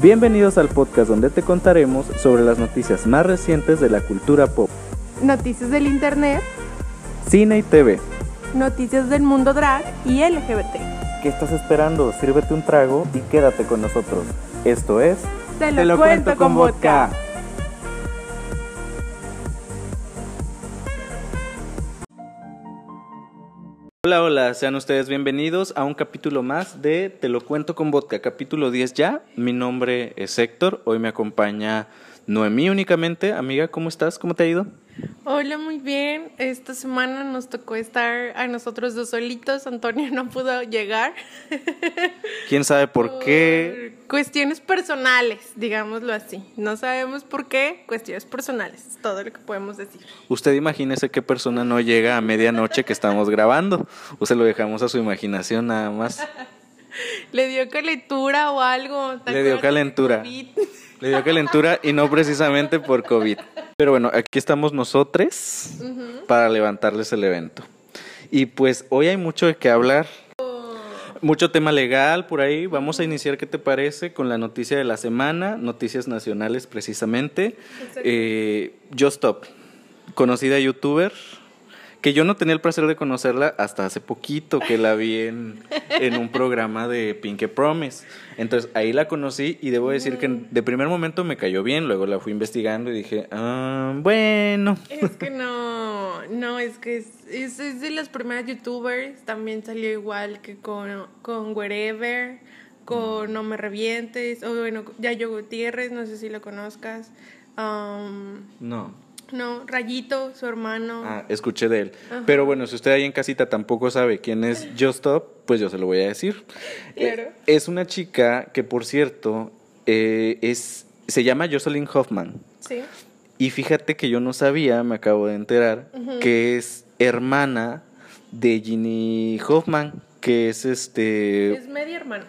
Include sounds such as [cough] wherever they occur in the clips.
Bienvenidos al podcast donde te contaremos sobre las noticias más recientes de la cultura pop, Noticias del Internet, cine y TV. noticias del mundo drag y LGBT. ¿Qué estás esperando? Sírvete un trago y quédate con nosotros. Esto es... Te lo, cuento con vodka. Hola, hola, sean ustedes bienvenidos a un capítulo más de Te lo cuento con vodka, capítulo 10 ya. Mi nombre es Héctor, hoy me acompaña Noemí únicamente. Amiga, ¿cómo estás? ¿Cómo te ha ido? Hola, muy bien. Esta semana nos tocó estar a nosotros dos solitos. Antonio no pudo llegar. ¿Quién sabe por qué? Cuestiones personales, digámoslo así. No sabemos por qué, cuestiones personales. Es todo lo que podemos decir. Usted imagínese qué persona no llega a medianoche que estamos grabando. O se lo dejamos a su imaginación nada más. [laughs] ¿Le dio calentura o algo? ¿Te Le dio calentura. Le dio calentura y no precisamente por COVID. Pero bueno, aquí estamos nosotros para levantarles el evento. Y pues hoy hay mucho de qué hablar. Mucho tema legal por ahí. Vamos a iniciar, ¿qué te parece? Con la noticia de la semana, noticias nacionales precisamente. Eh, Just Stop, conocida youtuber, que yo no tenía el placer de conocerla hasta hace poquito, que la vi en, en un programa de Pinky Promise. Entonces ahí la conocí y debo decir que de primer momento me cayó bien, luego la fui investigando y dije, ah, bueno. Es que no, no, es que es, es, es de las primeras youtubers, también salió igual que con, con Wherever, con No Me Revientes, o bueno, Yayo Gutiérrez, no sé si lo conozcas, um, No. No, Rayito, su hermano. Ah, escuché de él. Pero bueno, si usted ahí en casita tampoco sabe quién es [laughs] Just Stop, pues yo se lo voy a decir. Claro. Eh, es una chica que, por cierto, eh, es, se llama Jocelyn Hoffman. Sí, Y fíjate que yo no sabía, me acabo de enterar, que es hermana de Ginny Hoffman, que es este... es media hermana.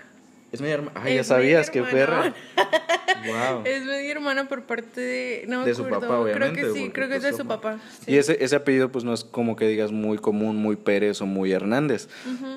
Es media hermana. Ay, ya sabías, qué media perra. [laughs] wow. Es media hermana por parte de... No me De su papá, obviamente, Creo que sí, creo que es pues, de su papá. sí. Y ese, ese apellido pues no es como que digas muy común, muy Pérez o muy Hernández.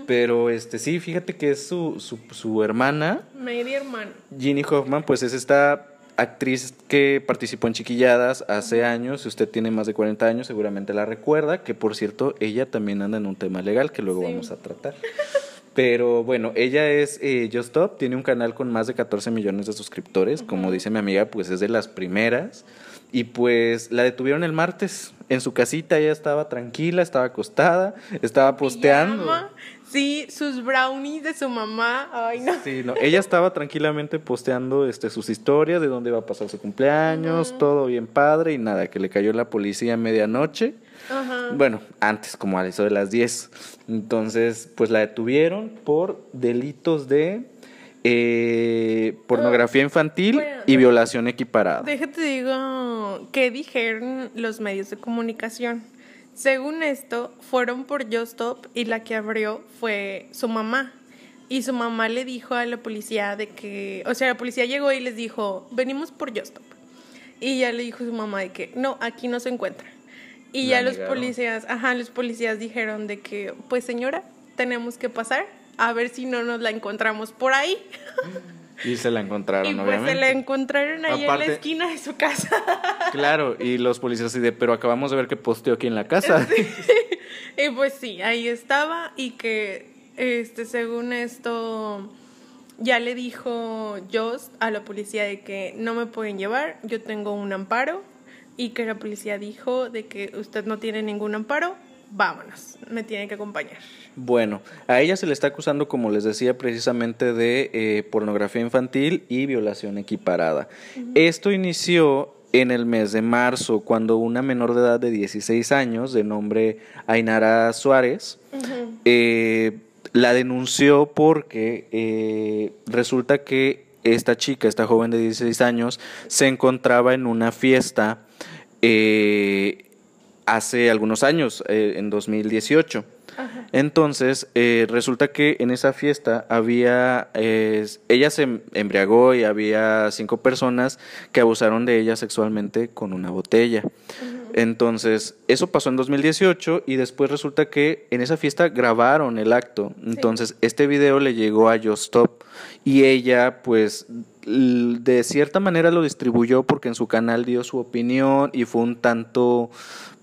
Pero este sí, fíjate que es su, su, su hermana, Media hermana. Ginny Hoffman, pues es esta actriz que participó en Chiquilladas hace años. Si usted tiene más de 40 años, seguramente la recuerda. Que por cierto, ella también anda en un tema legal que luego Sí. vamos a tratar. [laughs] Pero bueno, ella es eh, Just Stop, tiene un canal con más de 14 millones de suscriptores. Como dice mi amiga, pues es de las primeras. Y pues la detuvieron el martes en su casita, ella estaba tranquila, estaba acostada, estaba posteando. Pijama, Sí, sus brownies de su mamá. Ay, no. Sí, no, ella estaba tranquilamente posteando este, sus historias de dónde iba a pasar su cumpleaños, todo bien padre y nada, que le cayó la policía a medianoche. Ajá. Bueno, antes, como a eso de las 10. Entonces, pues la detuvieron por delitos de eh, pornografía infantil bueno, y violación equiparada. Déjate digo qué dijeron los medios de comunicación. Según esto, fueron por Just Stop y la que abrió fue su mamá. Y su mamá le dijo a la policía de que, o sea, la policía llegó y les dijo, venimos por Just Stop. Y ya le dijo su mamá de que, no, aquí no se encuentra. Y La ya los policías, ajá, los policías dijeron de que, pues señora, tenemos que pasar a ver si no nos la encontramos por ahí. [laughs] Y se la encontraron, Y pues obviamente. se la encontraron ahí en la esquina de su casa. [laughs] Claro, y los policías así de, pero acabamos de ver que posteó aquí en la casa. [laughs] y pues sí, ahí estaba y que este según esto ya le dijo Jost a la policía de que no me pueden llevar, yo tengo un amparo y que la policía dijo de que usted no tiene ningún amparo, vámonos, me tiene que acompañar. Bueno, a ella se le está acusando, como les decía, precisamente de eh, pornografía infantil y violación equiparada. Esto inició en el mes de marzo, cuando una menor de edad de 16 años, de nombre Ainara Suárez, eh, la denunció porque eh, resulta que esta chica, esta joven de 16 años, se encontraba en una fiesta eh, hace algunos años, eh, en 2018. Entonces, eh, resulta que en esa fiesta había, ella se embriagó y había cinco personas que abusaron de ella sexualmente con una botella. Entonces, eso pasó en 2018 y después resulta que en esa fiesta grabaron el acto. Entonces, este video le llegó a Just Stop y ella, pues, de cierta manera lo distribuyó porque en su canal dio su opinión y fue un tanto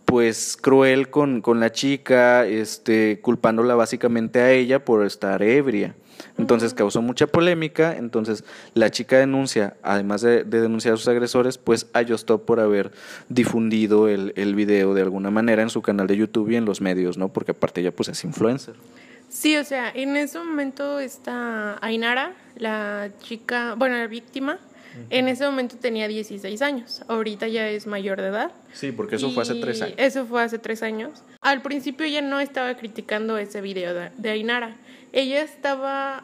pues cruel con, con la chica, este, culpándola básicamente a ella por estar ebria. Entonces causó mucha polémica, entonces la chica denuncia, además de, denunciar a sus agresores, pues a Justop por haber difundido el, el, video de alguna manera en su canal de YouTube y en los medios, ¿no? Porque aparte ella pues es influencer. Sí, o sea, en ese momento está Ainara, la chica, bueno, la víctima, en ese momento tenía 16 años, ahorita ya es mayor de edad. Sí, porque eso fue hace tres años. Eso fue hace tres años. Al principio ella no estaba criticando ese video de, de Ainara, ella estaba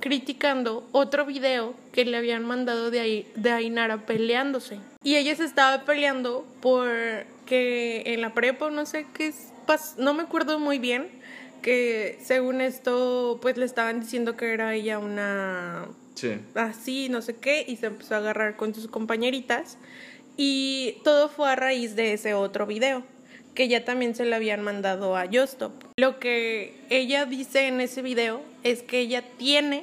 criticando otro video que le habían mandado de, de Ainara peleándose. Y ella se estaba peleando porque en la prepa, no sé qué es, no me acuerdo muy bien, que según esto, pues le estaban diciendo que era ella una... Sí. Así, no sé qué, y se empezó a agarrar con sus compañeritas. Y todo fue a raíz de ese otro video, que ya también se le habían mandado a Justop. Lo que ella dice en ese video es que ella tiene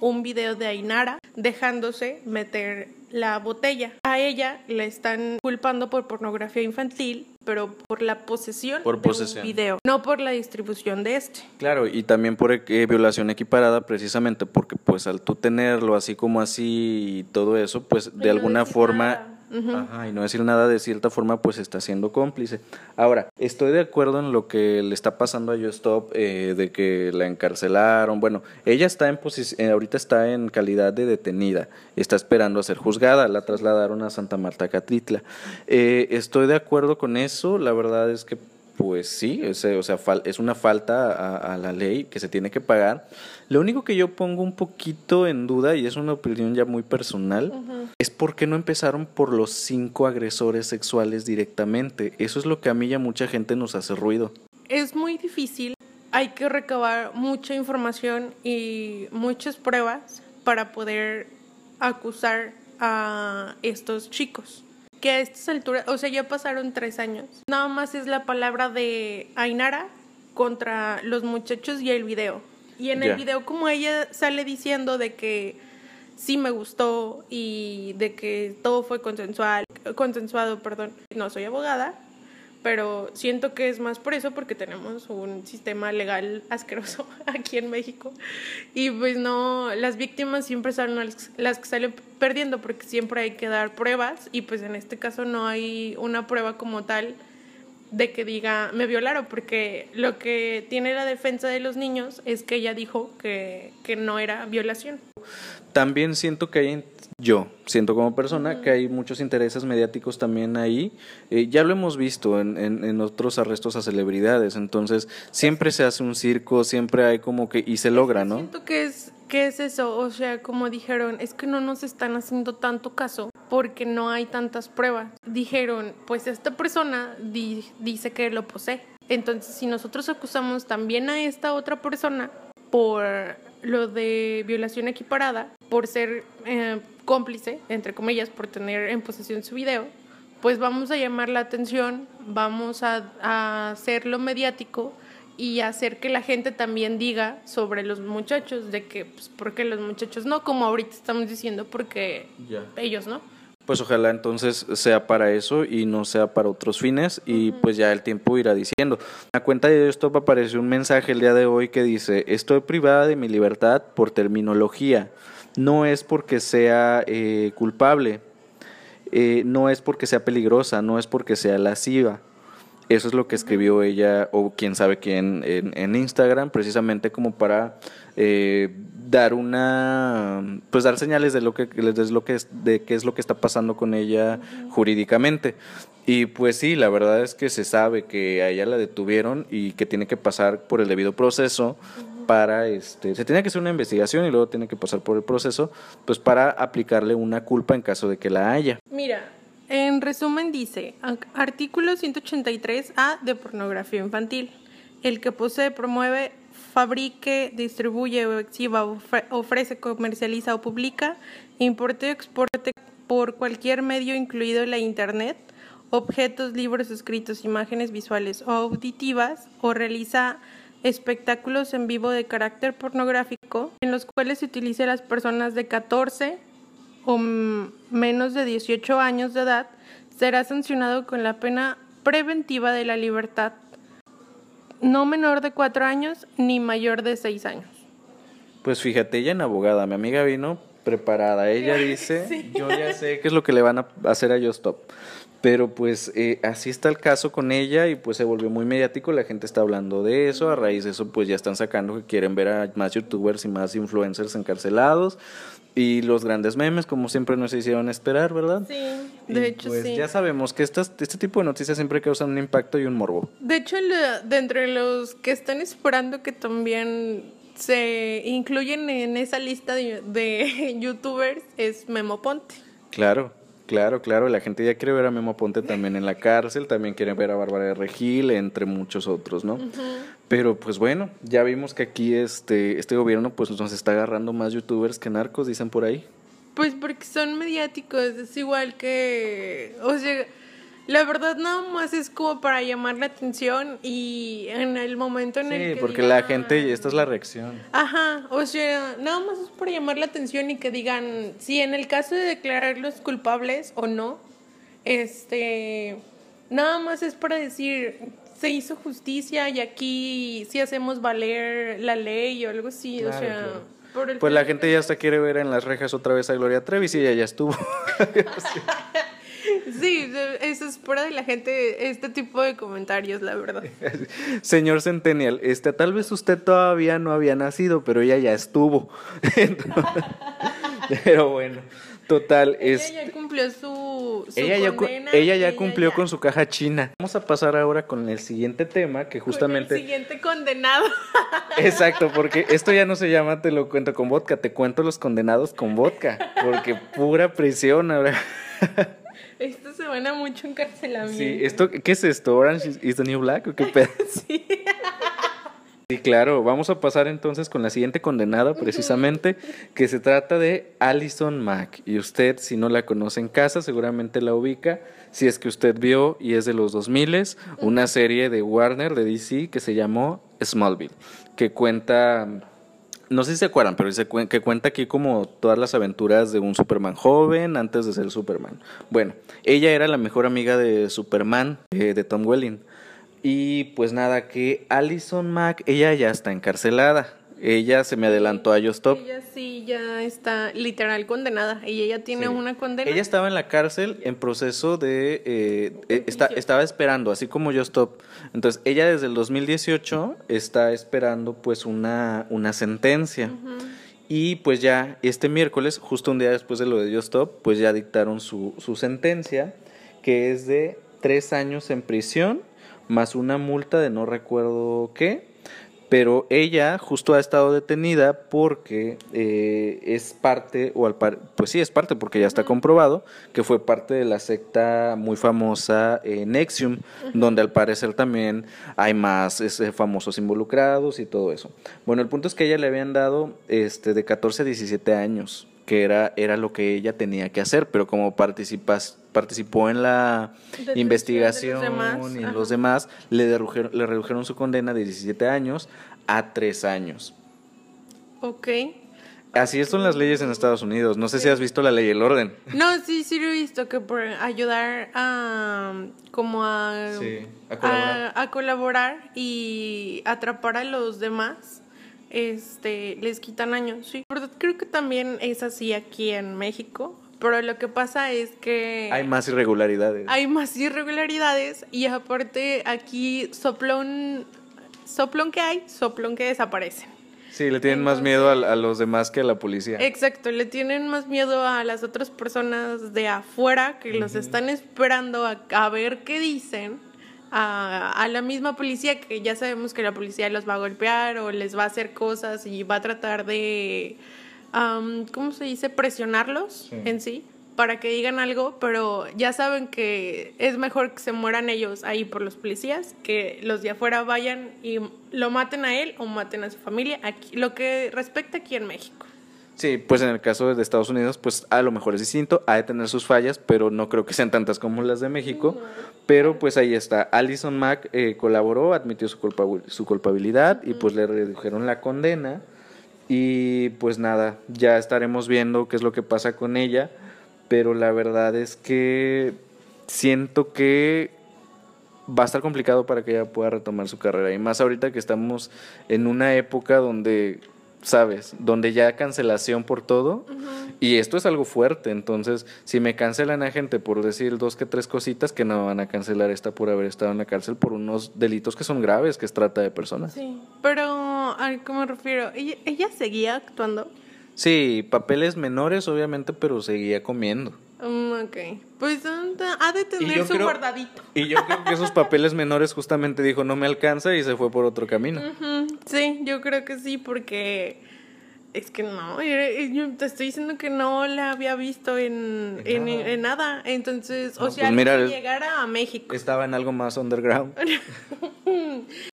un video de Ainara dejándose meter la botella. A ella le están culpando por pornografía infantil, pero por la posesión por posesión. de un video, no por la distribución de este. Claro, y también por eh, violación equiparada, precisamente porque pues al tú tenerlo así como así y todo eso, pues de alguna forma Ajá, y no decir nada de cierta forma, pues está siendo cómplice. Ahora, estoy de acuerdo en lo que le está pasando a Yo Stop, eh, de que la encarcelaron. Bueno, ella está en posición, eh, ahorita está en calidad de detenida, está esperando a ser juzgada, la trasladaron a Santa Marta Catritla. Eh, estoy de acuerdo con eso, la verdad es que pues sí, o sea, es una falta a, la ley que se tiene que pagar. Lo único que yo pongo un poquito en duda, y es una opinión ya muy personal, es por qué no empezaron por los cinco agresores sexuales directamente. Eso es lo que a mí y a mucha gente nos hace ruido. Es muy difícil, hay que recabar mucha información y muchas pruebas para poder acusar a estos chicos que a estas alturas, o sea, ya pasaron tres años. Nada más es la palabra de Ainara contra los muchachos y el video. Y en el video como ella sale diciendo de que sí me gustó y de que todo fue consensual, consensuado, perdón. No soy abogada, pero siento que es más por eso porque tenemos un sistema legal [laughs] asqueroso aquí en México. Y pues no, las víctimas siempre son las, que salen perdiendo porque siempre hay que dar pruebas y pues en este caso no hay una prueba como tal de que diga me violaron porque lo que tiene la defensa de los niños es que ella dijo que, que no era violación. También siento que hay yo siento como persona que hay muchos intereses mediáticos también ahí. Eh, ya lo hemos visto en, en, otros arrestos a celebridades, entonces siempre se hace un circo, siempre hay como que, y se logra, ¿no? Siento que es, que es eso, o sea, como dijeron, es que no nos están haciendo tanto caso porque no hay tantas pruebas. Dijeron, pues esta persona dice que lo posee. Entonces, si nosotros acusamos también a esta otra persona por lo de violación equiparada, por ser eh, cómplice, entre comillas, por tener en posesión su video, pues vamos a llamar la atención, vamos a, hacerlo mediático y hacer que la gente también diga sobre los muchachos, de que, pues, ¿por qué los muchachos no? Como ahorita estamos diciendo, porque ellos no. Pues ojalá entonces sea para eso y no sea para otros fines y pues ya el tiempo irá diciendo. A cuenta de esto apareció un mensaje el día de hoy que dice, estoy privada de mi libertad por terminología no es porque sea eh, culpable, eh, no es porque sea peligrosa, no es porque sea lasciva. Eso es lo que escribió ella o quién sabe quién en, Instagram, precisamente como para eh, dar una, pues dar señales de lo que, de lo que, de qué es lo que está pasando con ella jurídicamente. Y pues sí, la verdad es que se sabe que a ella la detuvieron y que tiene que pasar por el debido proceso para este se tiene que hacer una investigación y luego tiene que pasar por el proceso pues para aplicarle una culpa en caso de que la haya. Mira, en resumen dice, artículo 183A de pornografía infantil. El que posee, promueve, fabrique, distribuye o exhiba, ofrece, comercializa o publica, importe o exporte por cualquier medio incluido la internet, objetos, libros escritos, imágenes visuales o auditivas o realiza espectáculos en vivo de carácter pornográfico en los cuales se utilice las personas de 14 o menos de 18 años de edad será sancionado con la pena preventiva de la libertad, no menor de 4 años ni mayor de 6 años. Pues fíjate, ella en abogada, mi amiga vino preparada. Ella dice, yo ya sé qué es lo que le van a hacer a Stop. Pero pues eh, así está el caso con ella y pues se volvió muy mediático, la gente está hablando de eso, a raíz de eso pues ya están sacando que quieren ver a más youtubers y más influencers encarcelados y los grandes memes como siempre nos hicieron esperar, ¿verdad? Sí, de hecho pues sí. Ya sabemos que estas, este tipo de noticias siempre causan un impacto y un morbo. De hecho, de entre los que están esperando que también se incluyen en esa lista de, de [laughs] youtubers es Memo Ponte. Claro. Claro, claro, la gente ya quiere ver a Memo Ponte también en la cárcel, también quiere ver a Bárbara de Regil, entre muchos otros, ¿no? Pero pues bueno, ya vimos que aquí este, este gobierno pues nos está agarrando más youtubers que narcos, dicen por ahí. Pues porque son mediáticos, es igual que, o sea, la verdad nada más es como para llamar la atención y en el momento en el Sí, que porque digan- la gente, esta es la reacción. Ajá, o sea, nada más es para llamar la atención y que digan si en el caso de declararlos culpables o no, este, nada más es para decir se hizo justicia y aquí sí hacemos valer la ley o algo así, o sea, claro. por el Pues la gente ya hasta quiere ver en las rejas otra vez a Gloria Trevi y ella ya estuvo. [laughs] Sí, eso es fuera de la gente este tipo de comentarios, la verdad. [laughs] Señor Centennial, este, tal vez usted todavía no había nacido, pero ella ya estuvo. [laughs] Entonces, pero bueno, total, es... Ella ya cumplió su, su Ella ya, condena ella ya cumplió ya- con su caja china. Vamos a pasar ahora con el siguiente tema que con el justamente... siguiente condenado. [laughs] Exacto, porque esto ya no se llama te lo cuento con vodka, te cuento los condenados con vodka, porque pura prisión ahora. [laughs] Esto se van a mucho encarcelamiento. Sí, esto, ¿qué es esto? ¿Orange is- is the new black o qué pedo? [laughs] Sí. Sí, claro, vamos a pasar entonces con la siguiente condenada precisamente, que se trata de Alison Mack. Y usted, si no la conoce en casa, seguramente la ubica. Si es que usted vio y es de los 2000 una serie de Warner, de DC, que se llamó Smallville, que cuenta, no sé si se acuerdan, pero dice cuen- que cuenta aquí como todas las aventuras de un Superman joven antes de ser Superman. Bueno, ella era la mejor amiga de Superman, eh, de Tom Welling. Y pues nada, que Alison Mack, ella ya está encarcelada. Ella se me adelantó a Yo Stop. Ella sí ya está literal condenada y ella tiene Sí. una condena. Ella estaba en la cárcel en proceso de... eh, eh, está- estaba esperando, así como Yo Stop. Entonces, ella desde el 2018 está esperando pues una, una sentencia. Y pues ya este miércoles, justo un día después de lo de Yo Stop, pues ya dictaron su, su sentencia, que es de tres años en prisión, más una multa de no recuerdo qué. Pero ella justo ha estado detenida porque eh, es parte, o al par- pues sí, es parte porque ya está comprobado, que fue parte de la secta muy famosa eh, Nexium, donde al parecer también hay más este, famosos involucrados y todo eso. Bueno, el punto es que a ella le habían dado este, de 14 a 17 años, que era, era lo que ella tenía que hacer, pero como participas, participó en la Detención investigación demás, y en los demás, le, derrujeron- le redujeron su condena de 17 años a 3 años. Ok. Así son las leyes en Estados Unidos. No sé si has visto la ley y el orden. [laughs] No, sí, sí lo he visto que por ayudar a como a, Sí, a colaborar. a, a colaborar y atrapar a los demás, este, les quitan años. Sí, creo que también es así aquí en México, pero lo que pasa es que Hay más irregularidades. hay más irregularidades y aparte aquí soplón, soplón que hay, soplón que desaparecen. Sí, le tienen más miedo a, a los demás que a la policía. Exacto, le tienen más miedo a las otras personas de afuera que los están esperando a, a ver qué dicen, a, a la misma policía que ya sabemos que la policía los va a golpear o les va a hacer cosas y va a tratar de, am, ¿cómo se dice?, presionarlos Sí. en sí para que digan algo, pero ya saben que es mejor que se mueran ellos ahí por los policías, que los de afuera vayan y lo maten a él o maten a su familia, aquí, lo que respecta aquí en México. Sí, pues en el caso de Estados Unidos, pues a lo mejor es distinto, ha de tener sus fallas, pero no creo que sean tantas como las de México. Pero pues ahí está, Alison Mack eh, colaboró, admitió su, culpabil- su culpabilidad y pues le redujeron la condena. Y pues nada, ya estaremos viendo qué es lo que pasa con ella, pero la verdad es que siento que va a estar complicado para que ella pueda retomar su carrera. Y más ahorita que estamos en una época donde, sabes, donde ya cancelación por todo. Y esto es algo fuerte. Entonces, si me cancelan a gente por decir dos que tres cositas, que no van a cancelar esta por haber estado en la cárcel por unos delitos que son graves, que es trata de personas. Sí, pero ¿a qué me refiero? ¿Ella, ella seguía actuando? Sí, papeles menores, obviamente, pero seguía comiendo. Mm, ok. Pues um, ha de tener su guardadito. Y yo creo que esos papeles menores justamente dijo no me alcanza y se fue por otro camino. Sí, yo creo que sí, porque es que no, yo te estoy diciendo que no la había visto en, en, nada. Entonces, o sea, pues llegara a México. Estaba en algo más underground. [laughs] [laughs]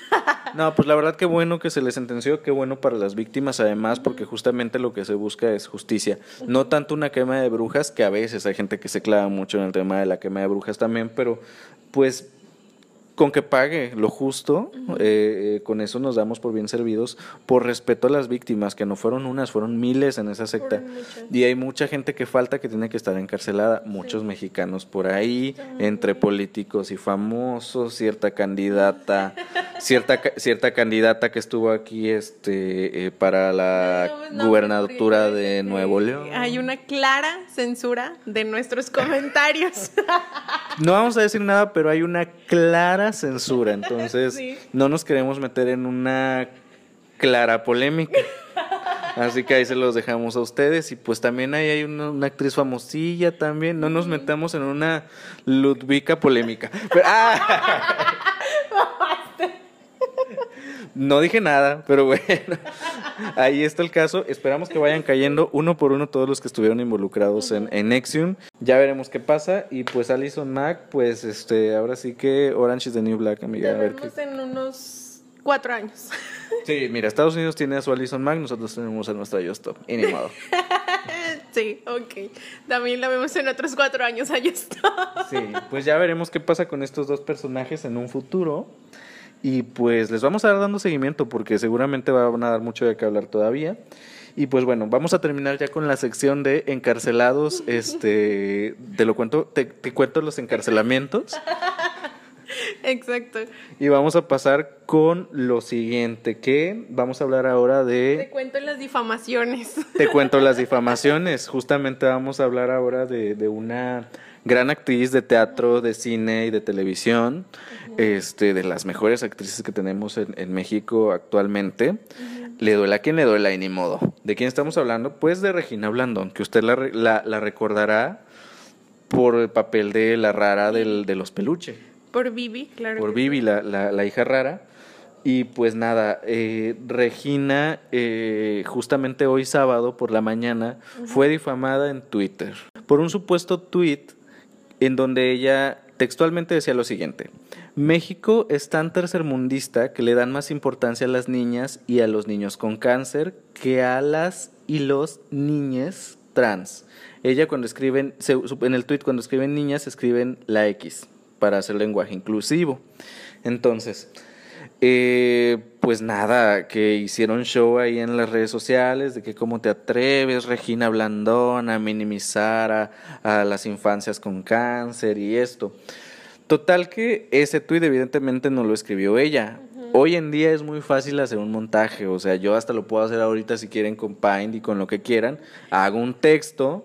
No, pues la verdad que bueno que se le sentenció, qué bueno para las víctimas además, porque justamente lo que se busca es justicia. No tanto una quema de brujas, que a veces hay gente que se clava mucho en el tema de la quema de brujas también, pero pues con que pague lo justo, eh, eh, con eso nos damos por bien servidos, por respeto a las víctimas, que no fueron unas, fueron miles en esa secta. Y hay mucha gente que falta que tiene que estar encarcelada, muchos mexicanos por ahí, entre políticos y famosos, cierta candidata, cierta, cierta candidata que estuvo aquí este, eh, para la gubernatura de Nuevo León. Hay una clara censura de nuestros comentarios. [laughs] no vamos a decir nada, pero hay una clara censura, entonces [laughs] no nos queremos meter en una clara polémica. Así que ahí se los dejamos a ustedes. Y pues también ahí hay una, actriz famosilla también. No nos metamos en una Ludwika polémica. ¡ah! [laughs] No dije nada, pero bueno, ahí está el caso. Esperamos que vayan cayendo uno por uno todos los que estuvieron involucrados en, en Nexium. Ya veremos qué pasa. Y pues Alison Mack, pues este, ahora sí que Orange is the New Black, amiga. a ver qué... en unos cuatro años. Sí, mira, Estados Unidos tiene a su Alison Mack, nosotros tenemos a nuestra Justo. Y ni modo. [laughs] Sí, ok. También la vemos en otros cuatro años a. Sí, pues ya veremos qué pasa con estos dos personajes en un futuro. Y pues les vamos a dar dando seguimiento porque seguramente van a dar mucho de qué hablar todavía. Y pues bueno, vamos a terminar ya con la sección de encarcelados. [laughs] Este, te lo cuento, te, cuento los encarcelamientos. Exacto. Y vamos a pasar con lo siguiente, que vamos a hablar ahora de... Te cuento las difamaciones. Te cuento las difamaciones. Justamente vamos a hablar ahora de, de una gran actriz de teatro, de cine y de televisión, este, de las mejores actrices que tenemos en, México actualmente. Le duela a quien le duela y ni modo. ¿De quién estamos hablando? Pues de Regina Blandón, que usted la, la, recordará por el papel de la rara del, de los peluches. Por Vivi, claro. Por Vivi, la, la, hija rara. Y pues nada, eh, Regina, eh, justamente hoy sábado por la mañana, fue difamada en Twitter por un supuesto tweet en donde ella textualmente decía lo siguiente. México es tan tercermundista que le dan más importancia a las niñas y a los niños con cáncer que a las y los niñes trans. Ella cuando escriben, en el tweet cuando escriben niñas escriben la X para hacer lenguaje inclusivo. Entonces, eh, pues nada, que hicieron show ahí en las redes sociales de que cómo te atreves, Regina Blandón, a minimizar a, las infancias con cáncer y esto. Total que ese tuit evidentemente no lo escribió ella. Hoy en día es muy fácil hacer un montaje, o sea, yo hasta lo puedo hacer ahorita si quieren con Paint y con lo que quieran. Hago un texto,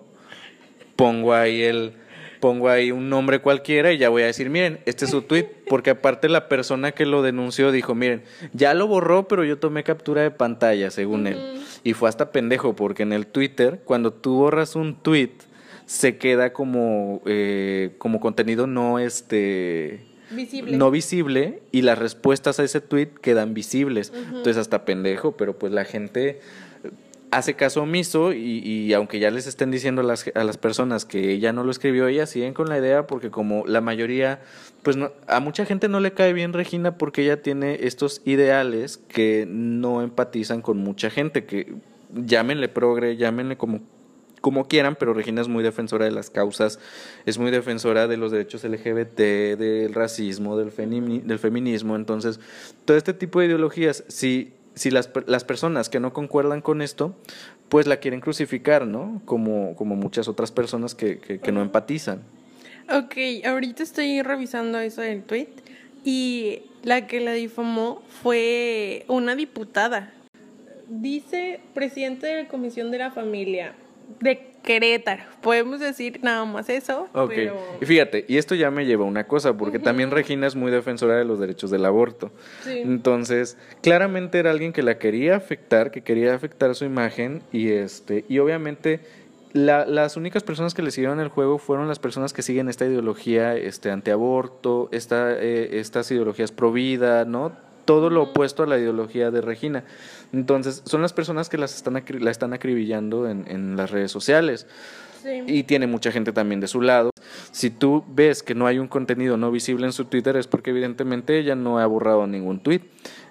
pongo ahí el, pongo ahí un nombre cualquiera y ya voy a decir, miren, este es su tweet, porque aparte la persona que lo denunció dijo, miren, ya lo borró, pero yo tomé captura de pantalla, según él. Y fue hasta pendejo, porque en el Twitter, cuando tú borras un tweet, se queda como, eh, como contenido no este visible. no visible y las respuestas a ese tweet quedan visibles. Entonces hasta pendejo, pero pues la gente hace caso omiso y, aunque ya les estén diciendo a las, a las personas que ella no lo escribió, ella siguen con la idea porque como la mayoría, pues no, a mucha gente no le cae bien Regina porque ella tiene estos ideales que no empatizan con mucha gente, que llámenle progre, llámenle como como quieran, pero Regina es muy defensora de las causas, es muy defensora de los derechos LGBT, del racismo, del, del feminismo. Entonces, todo este tipo de ideologías, si si las, las personas que no concuerdan con esto, pues la quieren crucificar, ¿no? Como, como muchas otras personas que, que, que no empatizan. Ok, ahorita estoy revisando eso del tweet y la que la difamó fue una diputada. Dice presidente de la Comisión de la Familia de Querétaro. Podemos decir nada más eso. Ok, pero- y fíjate, y esto ya me lleva a una cosa, porque también Regina es muy defensora de los derechos del aborto. Sí. Entonces, claramente era alguien que la quería afectar, que quería afectar su imagen, y este, y obviamente la- las únicas personas que le siguieron el juego fueron las personas que siguen esta ideología este, antiaborto, esta, eh, estas ideologías pro vida, ¿no? Todo lo opuesto a la ideología de Regina. Entonces, son las personas que las están la están acribillando en, en las redes sociales. Sí. Y tiene mucha gente también de su lado. Si tú ves que no hay un contenido no visible en su Twitter es porque evidentemente ella no ha borrado ningún tweet.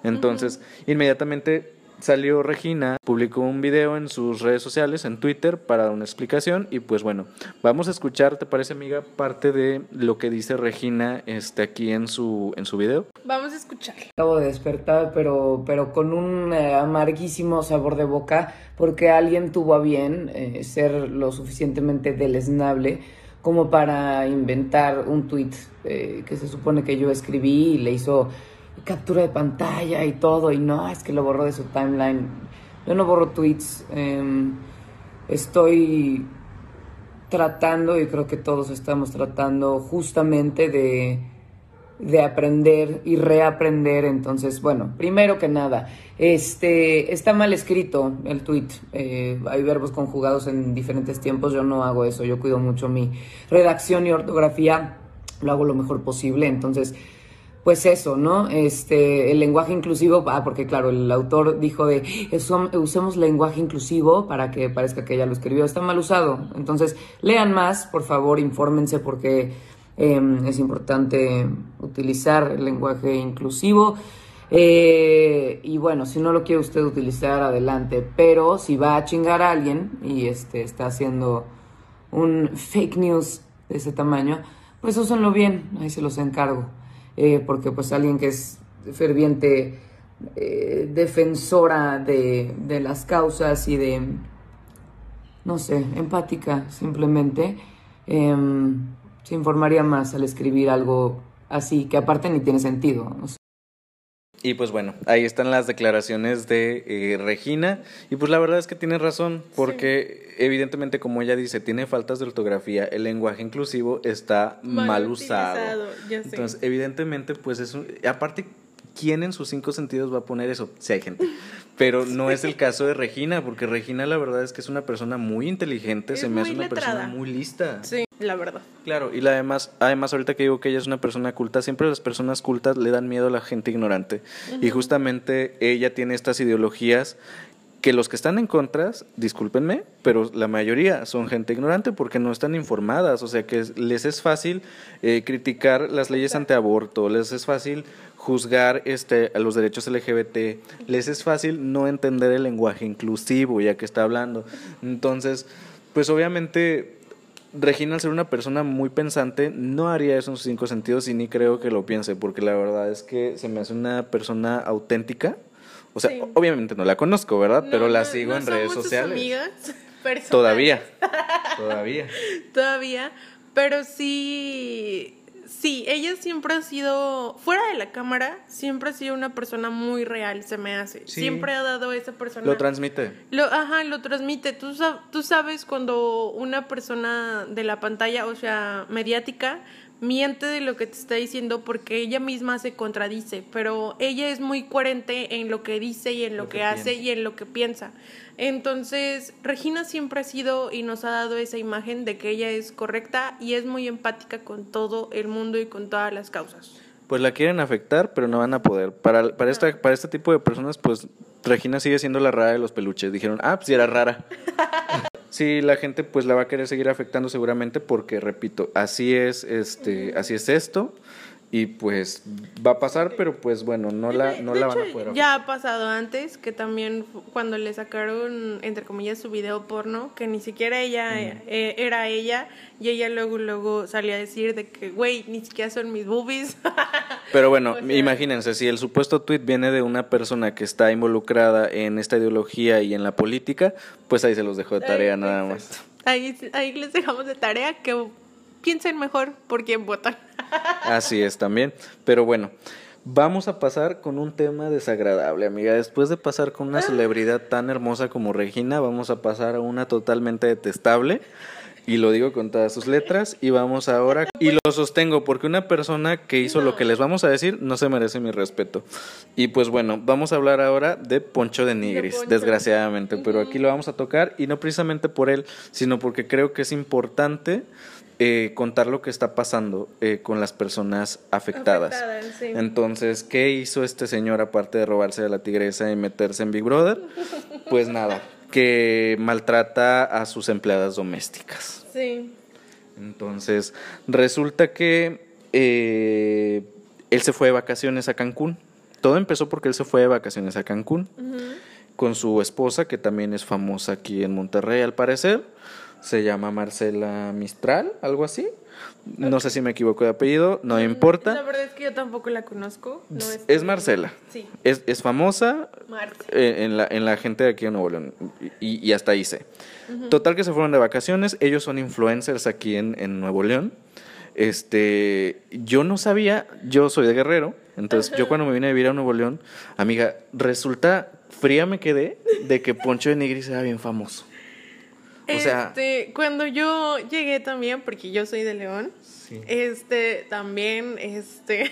Entonces, inmediatamente salió Regina, publicó un video en sus redes sociales, en Twitter, para dar una explicación. Y pues bueno, vamos a escuchar, ¿te parece, amiga, parte de lo que dice Regina este, aquí en su, en su video? Vamos a escuchar. Acabo de despertar, pero, pero con un eh, amarguísimo sabor de boca, porque alguien tuvo a bien eh, ser lo suficientemente deleznable como para inventar un tweet eh, que se supone que yo escribí y le hizo captura de pantalla y todo, y no, es que lo borró de su timeline. Yo no borro tweets, em, estoy tratando, y creo que todos estamos tratando justamente de de aprender y reaprender. Entonces, bueno, primero que nada, este está mal escrito el tweet. Eh, hay verbos conjugados en diferentes tiempos. Yo no hago eso. Yo cuido mucho mi redacción y ortografía. Lo hago lo mejor posible. Entonces, pues eso, ¿no? Este, el lenguaje inclusivo, ah, porque claro, el autor dijo de "Usum- usemos lenguaje inclusivo para que parezca que ella lo escribió. Está mal usado. Entonces, lean más, por favor, infórmense porque eh, es importante utilizar el lenguaje inclusivo. Eh, y bueno, si no lo quiere usted utilizar, adelante. Pero si va a chingar a alguien y este está haciendo un fake news de ese tamaño, pues úsenlo bien, ahí se los encargo. Eh, porque pues alguien que es ferviente eh, defensora de, las causas y de, no sé, empática simplemente, em, se informaría más al escribir algo así, que aparte ni tiene sentido. o sea, Y pues bueno, ahí están las declaraciones de eh, Regina. Y pues la verdad es que tiene razón, porque evidentemente, como ella dice, tiene faltas de ortografía. El lenguaje inclusivo está mal, Mal usado. ya sé. Entonces, evidentemente, pues es un... Aparte, ¿quién en sus cinco sentidos va a poner eso? Si hay gente. Pero no es el caso de Regina, porque Regina la verdad es que es una persona muy inteligente, Es se me hace una persona muy lista. Sí, la verdad. Claro, y la además, además ahorita que digo que ella es una persona culta, siempre las personas cultas le dan miedo a la gente ignorante. Y justamente ella tiene estas ideologías que los que están en contra, discúlpenme, pero la mayoría son gente ignorante porque no están informadas, o sea que es- les es fácil eh, criticar las leyes antiaborto, les es fácil juzgar este, a los derechos LGBT, les es fácil no entender el lenguaje inclusivo ya que está hablando. Entonces, pues obviamente Regina, al ser una persona muy pensante, no haría eso en sus cinco sentidos y ni creo que lo piense, porque la verdad es que se me hace una persona auténtica. O sea, Sí. obviamente no la conozco, ¿verdad? Pero la no- sigo no en redes sociales. amigas. [laughs] Todavía. Todavía. [laughs] Todavía. Pero sí. Sí, ella siempre ha sido. Fuera de la cámara, siempre ha sido una persona muy real, se me hace. Sí. Siempre ha dado esa persona. Lo transmite. Lo, ajá, lo transmite. Tú, tú sabes cuando una persona de la pantalla, o sea, mediática, miente de lo que te está diciendo porque ella misma se contradice, pero ella es muy coherente en lo que dice y en lo, Lo que, que hace y en lo que piensa. Entonces, Regina siempre ha sido y nos ha dado esa imagen de que ella es correcta y es muy empática con todo el mundo y con todas las causas. Pues la quieren afectar, pero no van a poder. Para, para, esta, para este tipo de personas, pues Regina sigue siendo la rara de los peluches. Dijeron, ah, pues era rara. [laughs] Sí, la gente pues la va a querer seguir afectando seguramente porque, repito, así es, este, así es esto. Y pues va a pasar, pero pues bueno, no la, no De la van a poder Ya ha pasado antes que también cuando le sacaron, entre comillas, su video porno, que ni siquiera ella eh, era ella, y ella luego, luego salía a decir de que, güey, ni siquiera son mis boobies. [laughs] Pero bueno, O sea- imagínense, si el supuesto tweet viene de una persona que está involucrada en esta ideología y en la política, pues ahí se los dejo de tarea nada exacto. más. Ahí, ahí les dejamos de tarea que piensen mejor por quién votan. [laughs] Así es también. Pero bueno, vamos a pasar con un tema desagradable, amiga. Después de pasar con una celebridad tan hermosa como Regina, vamos a pasar a una totalmente detestable. Y lo digo con todas sus letras. Y vamos ahora. Y lo sostengo porque una persona que hizo lo que les vamos a decir no se merece mi respeto. Y pues bueno, vamos a hablar ahora de Poncho de Nigris, Poncho. desgraciadamente. Pero aquí lo vamos a tocar y no precisamente por él, sino porque creo que es importante eh, contar lo que está pasando eh, con las personas afectadas. Afectadas, sí. Entonces, ¿qué hizo este señor aparte de robarse a la tigresa y meterse en Big Brother? Pues nada, que maltrata a sus empleadas domésticas. Sí. Entonces, resulta que eh, él se fue de vacaciones a Cancún. Todo empezó porque él se fue de vacaciones a Cancún con su esposa, que también es famosa aquí en Monterrey, al parecer. Se llama Marcela Mistral, algo así. No sé si me equivoco de apellido, no La importa. verdad es que yo tampoco la conozco. No es, Es Marcela. Sí, Es, es famosa eh, en, la, en la gente de aquí en Nuevo León. Y, y hasta ahí sé. Total que se fueron de vacaciones. Ellos son influencers aquí en, en Nuevo León. Este, yo no sabía, yo soy de Guerrero. Entonces, yo cuando me vine a vivir a Nuevo León, amiga, resulta fría me quedé de que Poncho de Nigris era bien famoso. Este, cuando yo llegué también, porque yo soy de León, este, también, este,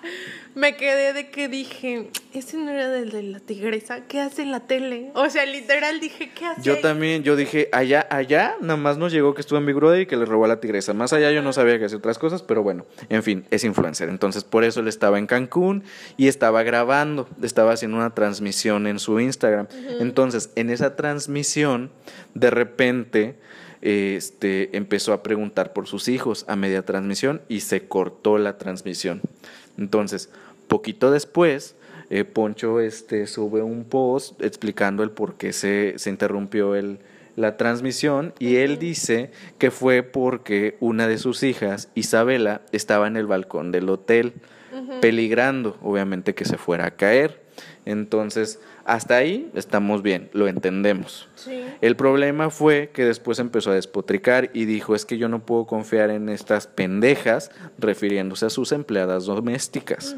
[laughs] me quedé de que dije, ese no era del de la tigresa, ¿qué hace en la tele? O sea, literal dije, ¿qué hace? Yo ahí?" también, yo dije, allá, allá, nada más nos llegó que estuvo en Big Brother y que le robó a la tigresa. Más allá yo no sabía que hacía otras cosas, pero bueno, en fin, es influencer. Entonces, por eso él estaba en Cancún y estaba grabando, estaba haciendo una transmisión en su Instagram. Entonces, en esa transmisión, de repente, este, empezó a preguntar por sus hijos a media transmisión y se cortó la transmisión. Entonces, poquito después, eh, Poncho este, sube un post explicando el por qué se, se interrumpió el, la transmisión y él dice que fue porque una de sus hijas, Isabela, estaba en el balcón del hotel, peligrando, obviamente, que se fuera a caer. Entonces, hasta ahí estamos bien, lo entendemos. Sí. El problema fue que después empezó a despotricar y dijo, es que yo no puedo confiar en estas pendejas, refiriéndose a sus empleadas domésticas.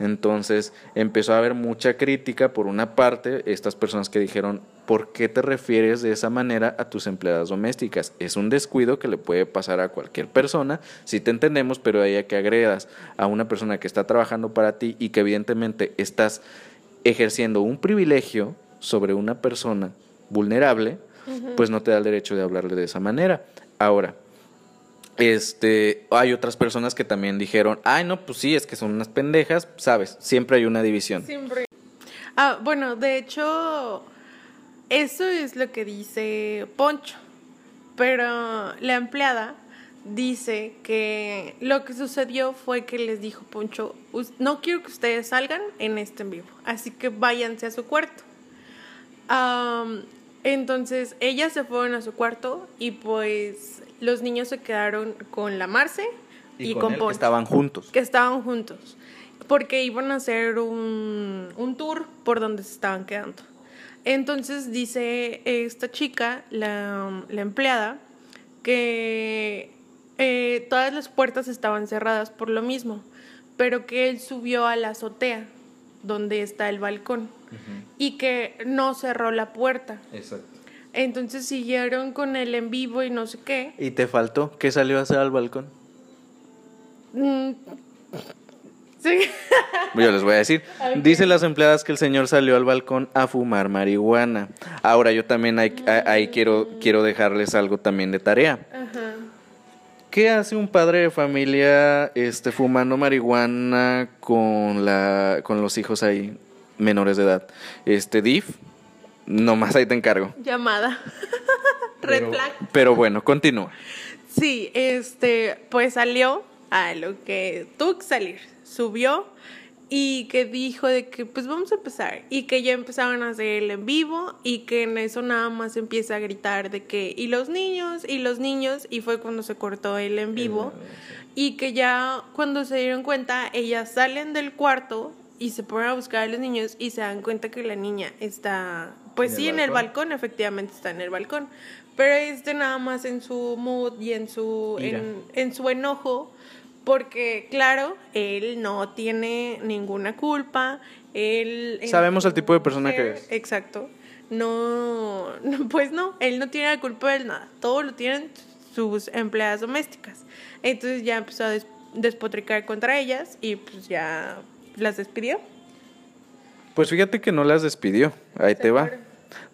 Entonces empezó a haber mucha crítica por una parte, estas personas que dijeron, ¿por qué te refieres de esa manera a tus empleadas domésticas? Es un descuido que le puede pasar a cualquier persona, si te entendemos, pero de ahí a que agredas a una persona que está trabajando para ti y que evidentemente estás ejerciendo un privilegio sobre una persona vulnerable, pues no te da el derecho de hablarle de esa manera. Ahora, este, hay otras personas que también dijeron, ay, no, pues sí, es que son unas pendejas, sabes, siempre hay una división. Siempre. Ah, bueno, de hecho, eso es lo que dice Poncho. Pero la empleada dice que lo que sucedió fue que les dijo Poncho, "Us- no quiero que ustedes salgan en este en vivo, así que váyanse a su cuarto. Am, entonces ellas se fueron a su cuarto y pues los niños se quedaron con la Marce y, con, él, que Poncho estaban juntos. que estaban juntos, porque iban a hacer un, un tour por donde se estaban quedando. Entonces dice esta chica, la, la empleada, que eh, todas las puertas estaban cerradas por lo mismo, pero que él subió a la azotea, donde está el balcón, y que no cerró la puerta. Exacto. Entonces siguieron con él en vivo y no sé qué. ¿Y te faltó? ¿Qué salió a hacer al balcón? Mm, [laughs] Sí. Yo les voy a decir. [laughs] Dice las empleadas que el señor salió al balcón a fumar marihuana. Ahora yo también ahí, ahí quiero, quiero dejarles algo también de tarea. Ajá. ¿Qué hace un padre de familia este, fumando marihuana con, la, con los hijos ahí menores de edad? Este, DIF, nomás ahí te encargo. Llamada. [laughs] Red Pero- flag. Pero bueno, continúa. Sí, este, pues salió a lo que tuvo que salir. Subió y que dijo de que pues vamos a empezar y que ya empezaban a hacer el en vivo y que en eso nada más empieza a gritar de que y los niños y los niños y fue cuando se cortó el en vivo y que ya cuando se dieron cuenta ellas salen del cuarto y se ponen a buscar a los niños y se dan cuenta que la niña está pues sí en el balcón. efectivamente está en el balcón pero este nada más en su mood y en su en, en su enojo porque, claro, él no tiene ninguna culpa. Él. Sabemos el tipo de persona que es. Exacto. No, pues no, él no tiene la culpa de nada. Todo lo tienen sus empleadas domésticas. Entonces ya empezó a despotricar contra ellas y pues ya las despidió. Pues fíjate que no las despidió. Ahí te va.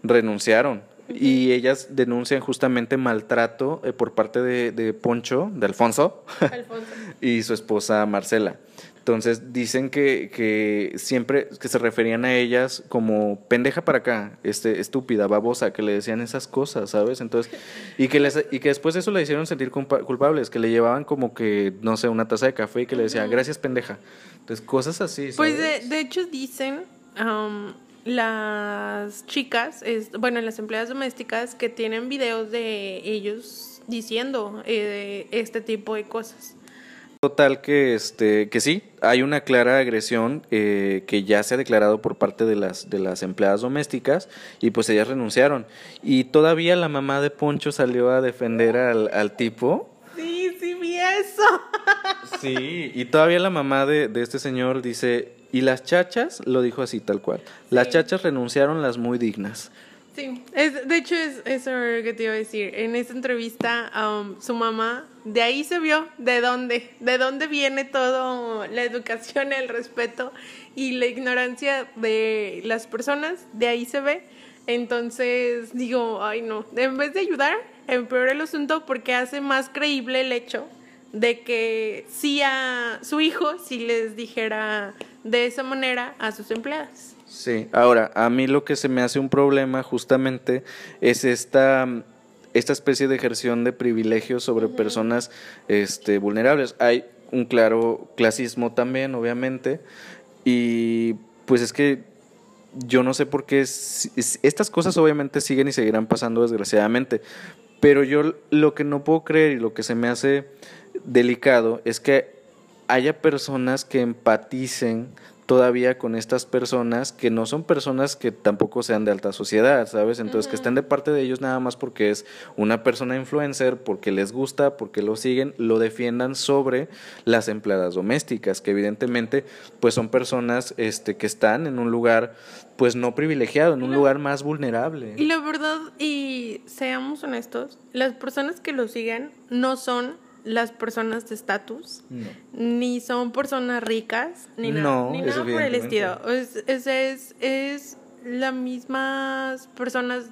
Renunciaron y ellas denuncian justamente maltrato eh, por parte de, Poncho, de Alfonso, [laughs] y su esposa Marcela. Entonces dicen que, que, siempre que se referían a ellas como pendeja para acá, este, estúpida, babosa, que le decían esas cosas, ¿sabes? Entonces, y que, les, y que después de eso le hicieron sentir culpables, que le llevaban como que, no sé, una taza de café y que le decían, gracias pendeja. Entonces, cosas así. Pues de, de hecho dicen las chicas, es, bueno, las empleadas domésticas que tienen videos de ellos diciendo eh, este tipo de cosas. Total que este que sí, hay una clara agresión eh, que ya se ha declarado por parte de las de las empleadas domésticas y pues ellas renunciaron y todavía la mamá de Poncho salió a defender al, al tipo. Sí, sí vi eso. Sí, y todavía la mamá de, de este señor dice y las chachas, lo dijo así tal cual, las chachas renunciaron las muy dignas. Sí, es, de hecho es eso que te iba a decir. En esta entrevista, um, su mamá, de ahí se vio de dónde, de dónde viene todo la educación, el respeto y la ignorancia de las personas, de ahí se ve. Entonces digo, ay no, en vez de ayudar, empeora el asunto porque hace más creíble el hecho de que si a su hijo, si les dijera de esa manera a sus empleadas. Sí, ahora, a mí lo que se me hace un problema justamente es esta, esta especie de ejerción de privilegios sobre personas este, vulnerables. Hay un claro clasismo también, obviamente, y pues es que yo no sé por qué estas cosas obviamente siguen y seguirán pasando desgraciadamente, pero yo lo que no puedo creer y lo que se me hace delicado es que haya personas que empaticen todavía con estas personas que no son personas que tampoco sean de alta sociedad, ¿sabes? Entonces, que estén de parte de ellos nada más porque es una persona influencer, porque les gusta, porque lo siguen, lo defiendan sobre las empleadas domésticas, que evidentemente pues son personas este que están en un lugar pues no privilegiado, en un lugar más vulnerable. Y la verdad, y seamos honestos, las personas que lo siguen no son las personas de estatus, ni son personas ricas, ni, nada, ni nada por el estilo. Es, es, es, es las mismas personas.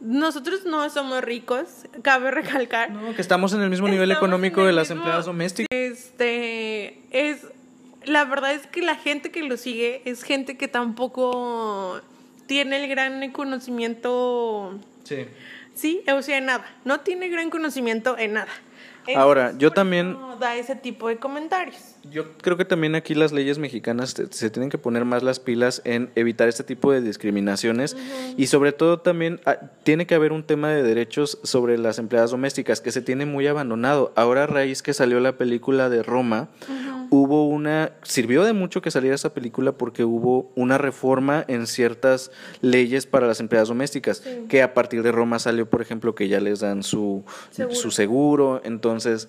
Nosotros no somos ricos, cabe recalcar. No, que estamos en el mismo nivel económico de las empleadas domésticas. Este, es, la verdad es que la gente que lo sigue es gente que tampoco tiene el gran conocimiento. Sí. Sí, o sea, en nada. No tiene gran conocimiento en nada. Ahora, yo también... Da ese tipo de comentarios. Yo creo que también aquí las leyes mexicanas se tienen que poner más las pilas en evitar este tipo de discriminaciones y sobre todo también ah, tiene que haber un tema de derechos sobre las empleadas domésticas que se tiene muy abandonado. Ahora a raíz que salió la película de Roma, hubo una, sirvió de mucho que saliera esa película porque hubo una reforma en ciertas leyes para las empleadas domésticas, que a partir de Roma salió, por ejemplo, que ya les dan su seguro, su seguro. Entonces...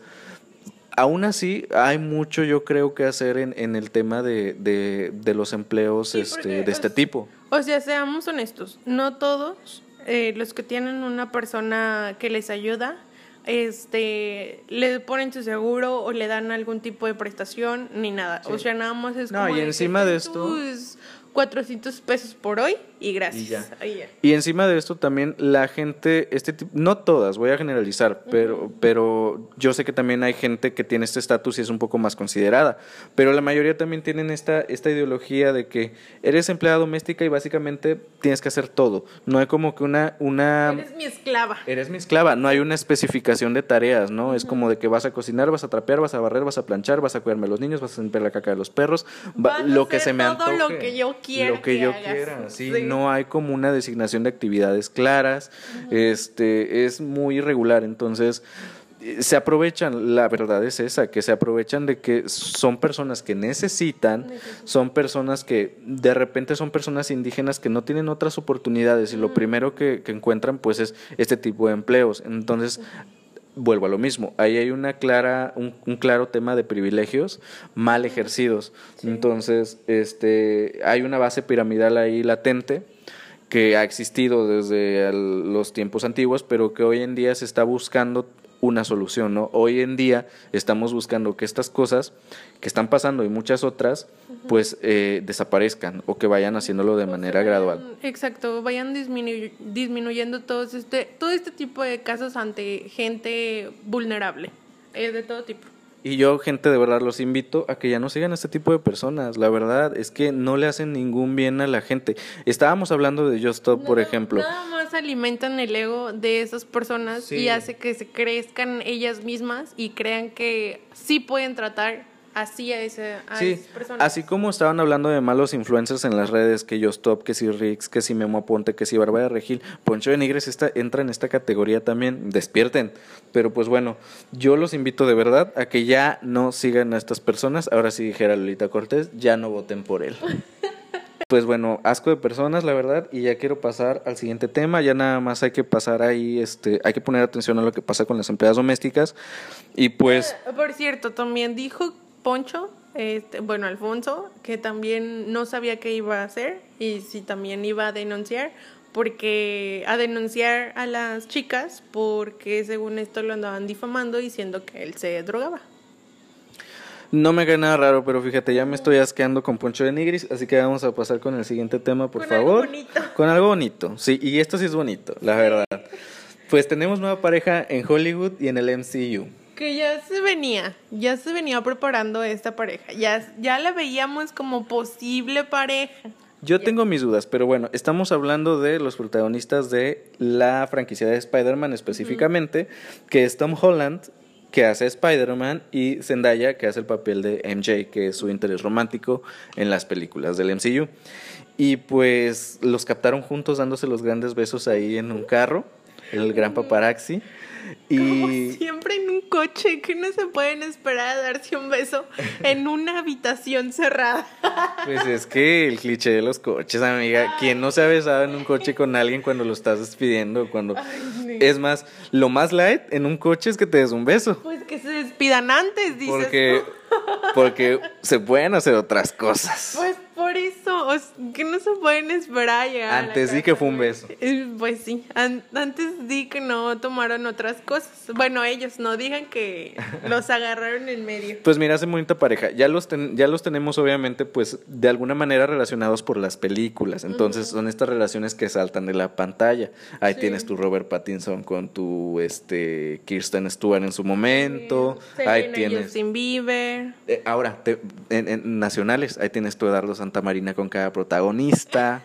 Aún así, hay mucho yo creo que hacer en, en el tema de, de, los empleos este, de este tipo. O sea, seamos honestos, no todos eh, los que tienen una persona que les ayuda este le ponen su seguro o le dan algún tipo de prestación ni nada. O sea, nada más es No, y encima de esto 400 pesos por hoy y gracias. Y ya. Ahí ya. Y encima de esto también la gente, este tipo, no todas, voy a generalizar, pero, pero yo sé que también hay gente que tiene este estatus y es un poco más considerada, pero la mayoría también tienen esta, esta ideología de que eres empleada doméstica y básicamente tienes que hacer todo. No hay como que una... una Eres mi esclava. Eres mi esclava, no hay una especificación de tareas, ¿no? Es como de que vas a cocinar, vas a trapear, vas a barrer, vas a planchar, vas a cuidarme a los niños, vas a limpiar la caca de los perros, va- lo que se me todo antoje. lo que yo quiera Lo que, que yo hagas. quiera, [laughs] sí, Sí. no hay como una designación de actividades claras, este, es muy irregular, entonces se aprovechan, la verdad es esa, que se aprovechan de que son personas que necesitan, son personas que de repente son personas indígenas que no tienen otras oportunidades y lo primero que, que encuentran pues es este tipo de empleos. Entonces, vuelvo a lo mismo, ahí hay una clara, un, un claro tema de privilegios mal ejercidos. Entonces, este, hay una base piramidal ahí latente que ha existido desde el- los tiempos antiguos, pero que hoy en día se está buscando una solución, ¿no? Hoy en día estamos buscando que estas cosas que están pasando y muchas otras, pues eh, desaparezcan o que vayan haciéndolo de manera Vayan- gradual. Exacto, vayan disminu- disminuyendo todos este, todo este tipo de casos ante gente vulnerable, eh, de todo tipo. Y yo, gente, de verdad los invito a que ya no sigan a este tipo de personas. La verdad es que no le hacen ningún bien a la gente. Estábamos hablando de Just Stop, por ejemplo. Nada más alimentan el ego de esas personas Sí. y hace que se crezcan ellas mismas y crean que sí pueden tratar así a, ese, a Sí, esas personas. así como estaban hablando de malos influencers en las redes, que Just Stop, que si Rix, que si Memo Aponte, que si Bárbara Regil, Poncho de Nigres está, entra en esta categoría también, despierten. Pero pues bueno, yo los invito de verdad a que ya no sigan a estas personas. Ahora sí dijera Lolita Cortés, ya no voten por él. [laughs] Pues bueno, asco de personas, la verdad, y ya quiero pasar al siguiente tema. Ya nada más hay que pasar ahí, este, hay que poner atención a lo que pasa con las empleadas domésticas. Y pues, Eh, Por cierto, también dijo Poncho, este, bueno, Alfonso, que también no sabía qué iba a hacer y si también iba a denunciar, porque a denunciar a las chicas, porque según esto lo andaban difamando diciendo que él se drogaba. No me cae nada raro, pero fíjate, ya me estoy asqueando con Poncho de Nigris, así que vamos a pasar con el siguiente tema, por Con algo favor. bonito. Con algo bonito, sí, y esto sí es bonito, la verdad. Pues tenemos nueva pareja en Hollywood y en el MCU. Que ya se venía, ya se venía preparando esta pareja, ya, ya la veíamos como posible pareja. Yo tengo mis dudas, pero bueno, estamos hablando de los protagonistas de la franquicia de Spider-Man específicamente, que es Tom Holland, que hace Spider-Man, y Zendaya, que hace el papel de MJ, que es su interés romántico en las películas del MCU. Y pues los captaron juntos dándose los grandes besos ahí en un carro, el gran paparazzi. Como Y siempre en un coche, que no se pueden esperar a darse un beso [laughs] en una habitación cerrada. pues es que el cliché de los coches, amiga, ¿quién no se ha besado en un coche con alguien cuando lo estás despidiendo? Cuando... Es más, lo más light en un coche es que te des un beso. Pues que se despidan antes, dices. Porque, [laughs] porque se pueden hacer otras cosas. Pues por eso, que no se pueden esperar a llegar. a la Antes di que fue un beso. Eh, Pues sí, an- antes di que no tomaron otras cosas. Bueno, ellos no digan que [laughs] los agarraron en medio. Pues mira, hacen bonita pareja. Ya los, ten- ya los tenemos, obviamente, pues de alguna manera relacionados por las películas. Entonces, son estas relaciones que saltan de la pantalla. Ahí Sí. tienes tu Robert Pattinson con tu este, Kirsten Stewart en su momento. Ahí Selena tienes. Justin Bieber. Eh, ahora, te- en, en nacionales, ahí tienes tu Eduardo Santamarina con cada protagonista.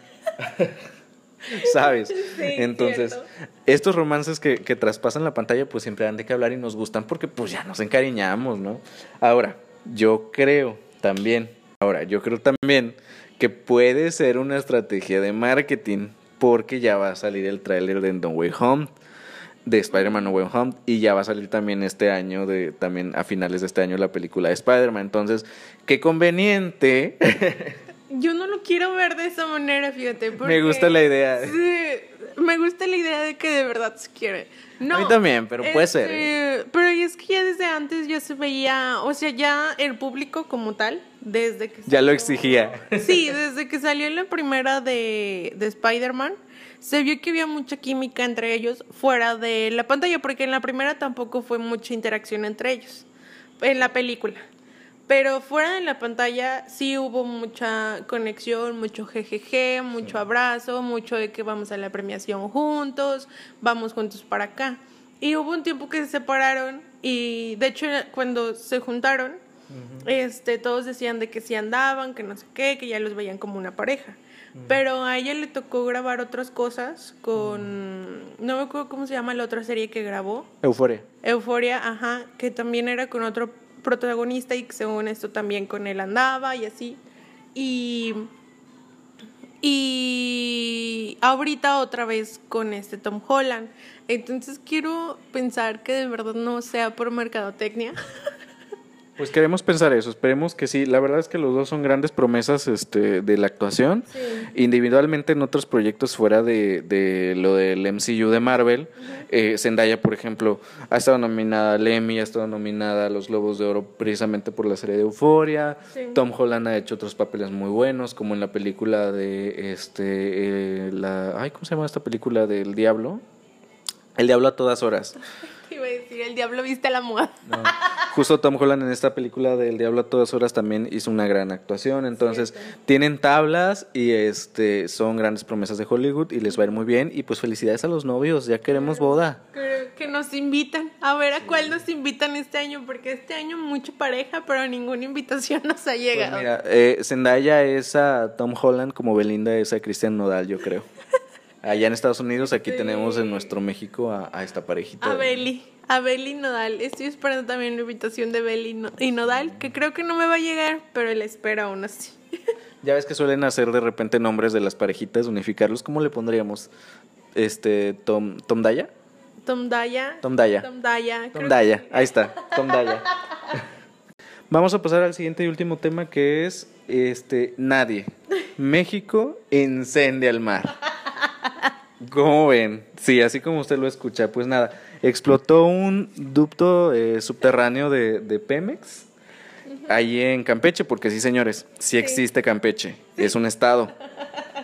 ¿Sabes? Entonces, cierto. estos romances que, que traspasan la pantalla, pues siempre dan de qué hablar y nos gustan porque pues ya nos encariñamos, ¿no? Ahora, yo creo también, ahora, yo creo también que puede ser una estrategia de marketing porque ya va a salir el tráiler de No Way Home de Spider-Man No Way Home y ya va a salir también este año de también a finales de este año la película de Spider-Man. Entonces, qué conveniente. [laughs] Yo no lo quiero ver de esa manera, fíjate. Me gusta la idea. Sí, me gusta la idea de que de verdad se quiere. No, A mí también, pero puede ser, este, Pero es que ya desde antes ya se veía, o sea, ya el público como tal, desde que... Ya lo exigía. Sí, desde que salió la primera de, de Spider-Man, se vio que había mucha química entre ellos fuera de la pantalla, porque en la primera tampoco fue mucha interacción entre ellos, en la película. Pero fuera de la pantalla sí hubo mucha conexión, mucho jejeje, mucho abrazo, mucho de que vamos a la premiación juntos, vamos juntos para acá. Y hubo un tiempo que se separaron y de hecho cuando se juntaron, este, todos decían de que sí andaban, que no sé qué, que ya los veían como una pareja. Pero a ella le tocó grabar otras cosas con, no me acuerdo cómo se llama la otra serie que grabó. Euforia. Euforia, ajá, que también era con otro protagonista y según esto también con él andaba y así. Y, y ahorita otra vez con este Tom Holland. Entonces quiero pensar que de verdad no sea por mercadotecnia. [laughs] Pues queremos pensar eso, esperemos que sí. La verdad es que los dos son grandes promesas este, de la actuación. Individualmente en otros proyectos fuera de, de lo del MCU de Marvel, eh, Zendaya, por ejemplo, ha estado nominada al Emmy, ha estado nominada a los Globos de Oro precisamente por la serie de Euforia. Tom Holland ha hecho otros papeles muy buenos, como en la película de este, eh, la, ay, ¿cómo se llama esta película del Diablo? El Diablo a todas horas. [laughs] [laughs] Iba a decir, el diablo viste la moda. Justo Tom Holland en esta película del Diablo a todas horas también hizo una gran actuación. Entonces, tienen tablas y este son grandes promesas de Hollywood y les va a ir muy bien. Y pues felicidades a los novios, ya queremos boda. Que, que nos invitan. A ver a cuál nos invitan este año, porque este año mucha pareja, pero ninguna invitación nos ha Pues llegado. mira, eh, Zendaya es a Tom Holland como Belinda es a Cristian Nodal, yo creo. Allá en Estados Unidos, aquí tenemos en nuestro México a, a esta parejita. A Beli, a Beli Nodal. Estoy esperando también la invitación de Beli y Nodal, que creo que no me va a llegar, pero la espero aún así. [laughs] Ya ves que suelen hacer de repente nombres de las parejitas, unificarlos. ¿Cómo le pondríamos? Este, Tom, Tom Daya. Tom Daya. Tom Daya. Tom Daya. Tom creo Daya, ahí está, Tom Daya. [laughs] [laughs] Vamos a pasar al siguiente y último tema que es este nadie. México incendia el mar. ¿Cómo ven? Sí, así como usted lo escucha, pues nada, explotó un ducto eh, subterráneo de, de Pemex ahí en Campeche, porque sí, señores, sí existe Campeche, es un estado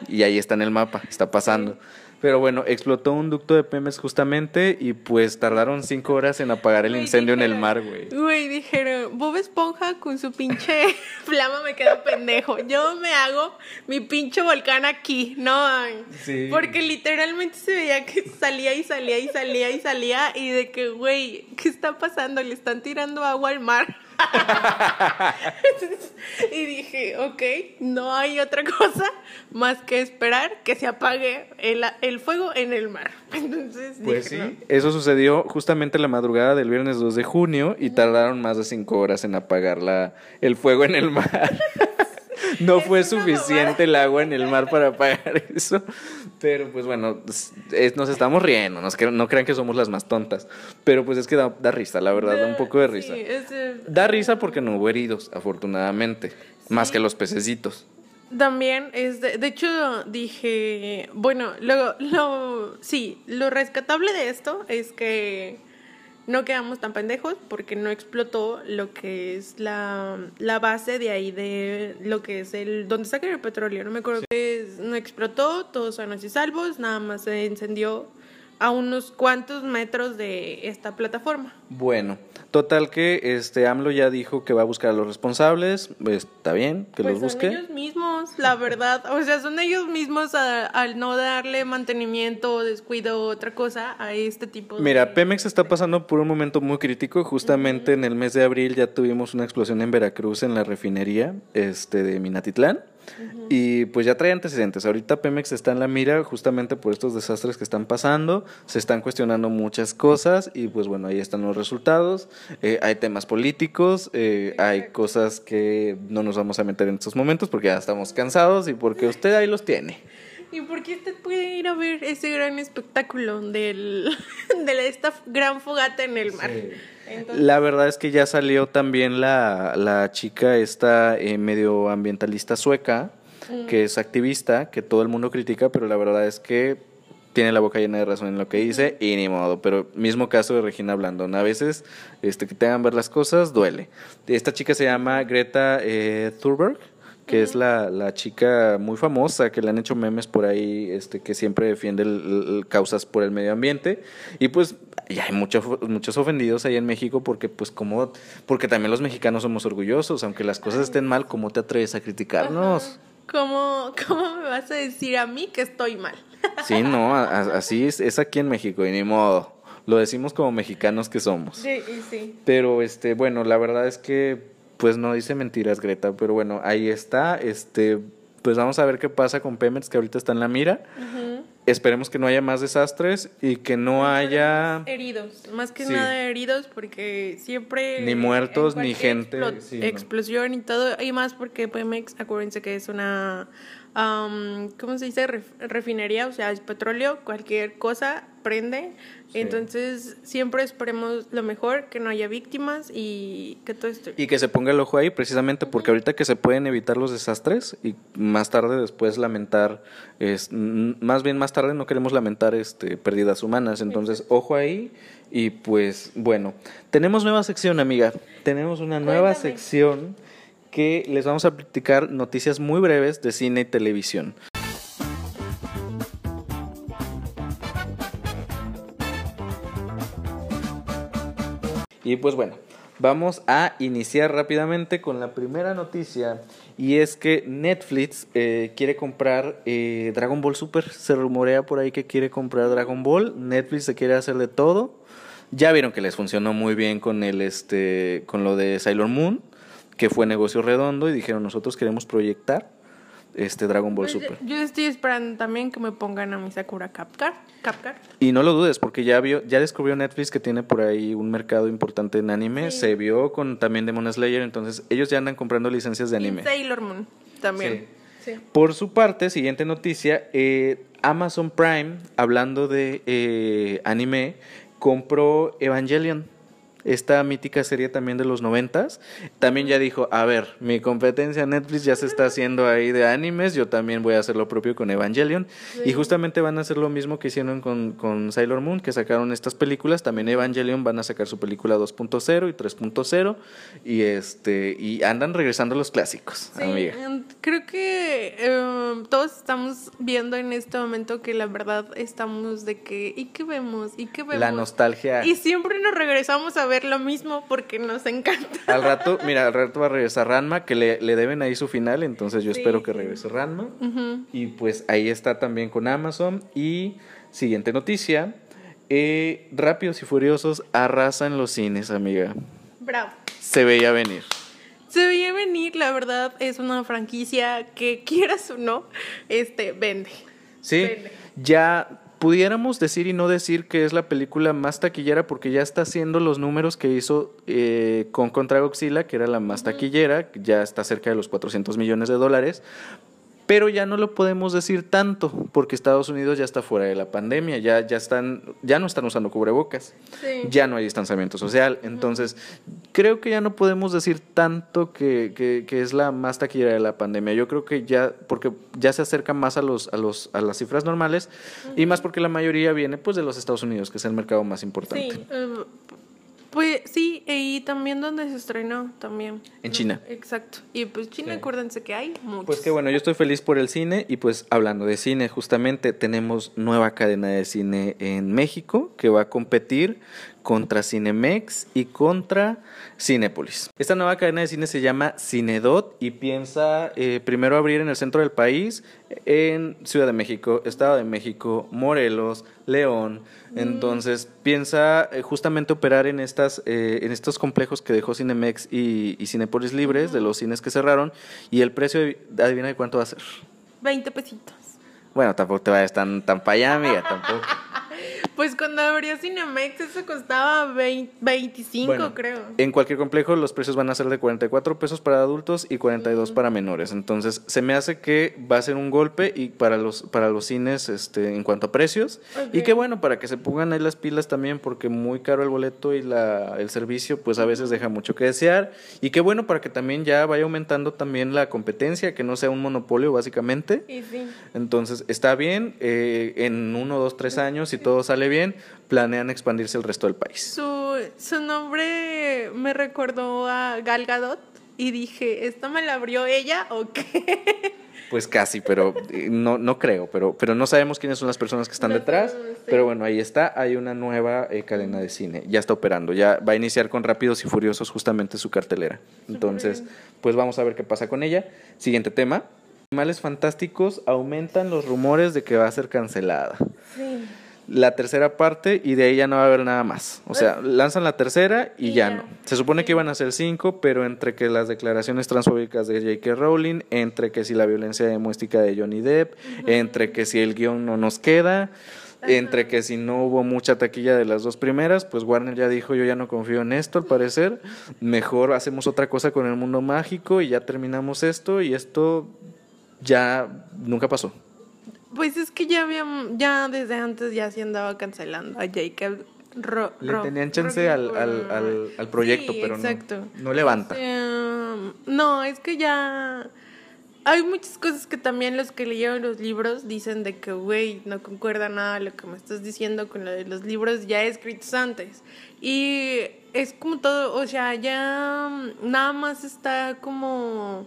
y ahí está en el mapa, está pasando. Pero bueno, explotó un ducto de Pemex justamente y pues tardaron cinco horas en apagar el Güey, incendio en el mar, güey. Güey, dijeron, Bob Esponja con su pinche [laughs] flama me quedo pendejo. Yo me hago mi pinche volcán aquí, no. Sí. Porque literalmente se veía que salía y salía y salía y salía y de que, güey, ¿qué está pasando? Le están tirando agua al mar. [laughs] y dije, ok, no hay otra cosa más que esperar que se apague el, el fuego en el mar. [laughs] Entonces Pues dije, sí, eso sucedió justamente la madrugada del viernes 2 de junio y tardaron más de cinco horas en apagar la, el fuego en el mar. [laughs] No [laughs] fue suficiente el agua en el mar para apagar [laughs] eso. Pero pues bueno, es- nos estamos riendo, nos cre- no crean que somos las más tontas. Pero pues es que da, da risa, la verdad, da un poco de risa. Sí, Da risa porque no hubo heridos, afortunadamente. Más que los pececitos. También es de, de hecho dije, bueno, lo, lo sí, lo rescatable de esto es que no quedamos tan pendejos porque no explotó lo que es la, la base de ahí de lo que es el donde sacan el petróleo, no me acuerdo Es- no explotó, todos sanos y salvos, nada más se encendió a unos cuantos metros de esta plataforma. Bueno, total que este AMLO ya dijo que va a buscar a los responsables. pues, Está bien, que Pues los son busque. ellos mismos, la verdad. O sea, son ellos mismos a- al no darle mantenimiento, descuido, otra cosa a este tipo de... Mira, Pemex está pasando por un momento muy crítico. Justamente en el mes de abril ya tuvimos una explosión en Veracruz en la refinería este, de Minatitlán. Y pues ya trae antecedentes. Ahorita Pemex está en la mira justamente por estos desastres que están pasando. Se están cuestionando muchas cosas y pues bueno, ahí están los resultados. Eh, hay temas políticos, eh, hay cosas que no nos vamos a meter en estos momentos porque ya estamos cansados y porque usted ahí los tiene. ¿Y por qué usted puede ir a ver ese gran espectáculo del, [laughs] de esta gran fogata en el mar? Entonces, La verdad es que ya salió también la, la chica esta eh, medioambientalista sueca, que es activista, que todo el mundo critica, pero la verdad es que tiene la boca llena de razón en lo que dice y ni modo. Pero mismo caso de Regina Blandón. A veces este, que te hagan ver las cosas duele. Esta chica se llama Greta eh, Thunberg, que es la, la, chica muy famosa, que le han hecho memes por ahí, este, que siempre defiende el, causas por el medio ambiente. Y pues ya hay muchos muchos ofendidos ahí en México porque pues como, porque también los mexicanos somos orgullosos, aunque las cosas estén mal, ¿cómo te atreves a criticarnos? ¿Cómo, ¿Cómo me vas a decir a mí que estoy mal? [laughs] Sí, no, así es, es aquí en México y ni modo. Lo decimos como mexicanos que somos. Sí, sí. Pero este, bueno, la verdad es que pues no dice mentiras Greta, pero bueno, ahí está, este, pues vamos a ver qué pasa con Pemex que ahorita está en la mira. Esperemos que no haya más desastres y que no haya heridos, más que nada heridos porque siempre ni muertos ni gente, explosión y todo y más porque Pemex, acuérdense que es una ¿cómo se dice? refinería, o sea, es petróleo, cualquier cosa prende. Entonces, siempre esperemos lo mejor, que no haya víctimas y que todo esto. Y que se ponga el ojo ahí, precisamente porque ahorita que se pueden evitar los desastres y más tarde después lamentar, es, más bien más tarde no queremos lamentar este, pérdidas humanas. Entonces, ojo ahí. Y pues, bueno, tenemos nueva sección, amiga. Tenemos una nueva sección que les vamos a platicar noticias muy breves de cine y televisión. Y pues bueno, vamos a iniciar rápidamente con la primera noticia y es que Netflix eh, quiere comprar eh, Dragon Ball Super. Se rumorea por ahí que quiere comprar Dragon Ball. Netflix se quiere hacer de todo. Ya vieron que les funcionó muy bien con el este con lo de Sailor Moon que fue negocio redondo y dijeron nosotros queremos proyectar este Dragon Ball pues, Super. Yo estoy esperando también que me pongan a mi Sakura Capcar. Y no lo dudes, porque ya vio, ya descubrió Netflix que tiene por ahí un mercado importante en anime. Se vio con también Demon Slayer, entonces ellos ya andan comprando licencias de anime. Y Sailor Moon también. Por su parte, siguiente noticia, eh, Amazon Prime, hablando de eh, anime, compró Evangelion esta mítica serie también de los noventas, también ya dijo, a ver, mi competencia Netflix ya se está haciendo ahí de animes, yo también voy a hacer lo propio con Evangelion, y justamente van a hacer lo mismo que hicieron con, con Sailor Moon, que sacaron estas películas, también Evangelion van a sacar su película 2.0 y 3.0, y este, y andan regresando los clásicos, amiga. Creo que em, todos estamos viendo en este momento que la verdad estamos de que, ¿y qué vemos? ¿Y qué vemos? La nostalgia. Y siempre nos regresamos a ver lo mismo porque nos encanta. Al rato, mira, al rato va a regresar Ranma, que le, deben ahí su final, entonces yo espero que regrese Ranma. Y pues ahí está también con Amazon. Y siguiente noticia, eh, Rápidos y Furiosos arrasan los cines, amiga. Bravo. Se veía venir. Se veía venir, la verdad, es una franquicia que [laughs] quieras o no, este, vende. Sí, ya pudiéramos decir y no decir que es la película más taquillera porque ya está haciendo los números que hizo eh, con Contra Godzilla, que era la más taquillera, ya está cerca de los 400 millones de dólares, pero ya no lo podemos decir tanto porque Estados Unidos ya está fuera de la pandemia, ya, ya, están, ya no están usando cubrebocas, ya no hay distanciamiento social, entonces creo que ya no podemos decir tanto que, que, es la más taquillera de la pandemia, yo creo que ya, porque ya se acerca más a, los, a, los, a las cifras normales y más porque la mayoría viene pues de los Estados Unidos, que es el mercado más importante. Sí, eh, pues sí, y también donde se estrenó también. En China. Exacto. Y pues China, acuérdense que hay muchos. Pues que bueno, yo estoy feliz por el cine y pues hablando de cine, justamente tenemos nueva cadena de cine en México que va a competir contra Cinemex y contra Cinépolis. Esta nueva cadena de cine se llama Cinedot y piensa eh, primero abrir en el centro del país, en Ciudad de México, Estado de México, Morelos, León. Mm. Entonces piensa eh, justamente operar en, estas, eh, en estos complejos que dejó Cinemex y, y Cinépolis libres de los cines que cerraron y el precio, adivina de cuánto va a ser. 20 pesitos. Bueno, tampoco te vayas tan, tan para allá, amiga, tampoco. [laughs] Pues cuando abrió Cinemex eso costaba 25, creo. En cualquier complejo los precios van a ser de 44 pesos para adultos y 42 para menores. Entonces, se me hace que va a ser un golpe y para los para los cines este en cuanto a precios y que bueno, para que se pongan ahí las pilas también porque muy caro el boleto y la el servicio pues a veces deja mucho que desear y qué bueno para que también ya vaya aumentando también la competencia, que no sea un monopolio básicamente. Entonces, está bien eh, en uno, dos, tres años si todo sale bien, planean expandirse el resto del país. Su, su nombre me recordó a Gal Gadot. y dije, ¿esto me la abrió ella o qué? [laughs] Pues casi, pero eh, no, no creo, pero, pero no sabemos quiénes son las personas que están detrás. Pero bueno, ahí está, hay una nueva eh, cadena de cine, ya está operando, ya va a iniciar con Rápidos y Furiosos justamente su cartelera. Entonces, pues vamos a ver qué pasa con ella. Siguiente tema. Animales Fantásticos aumentan los rumores de que va a ser cancelada. Sí. La tercera parte y de ahí ya no va a haber nada más. O sea, lanzan la tercera y, Y ya, ya. no. Se supone que iban a ser cinco, pero entre que las declaraciones transfóbicas de J.K. Rowling, entre que si la violencia doméstica de Johnny Depp, entre que si el guion no nos queda, entre que si no hubo mucha taquilla de las dos primeras, pues Warner ya dijo, yo ya no confío en esto, al parecer, mejor hacemos otra cosa con el mundo mágico y ya terminamos esto y esto ya nunca pasó. Pues es que ya habían, ya desde antes ya se andaba cancelando a Jacob Ro- Le Ro- tenían chance al, Ro- al, al, al proyecto, Sí, pero no, exacto. no levanta. O sea, no, es que ya hay muchas cosas que también los que leyeron los libros dicen de que, güey, no concuerda nada lo que me estás diciendo con lo de los libros ya escritos antes. Y es como todo, o sea, ya nada más está como...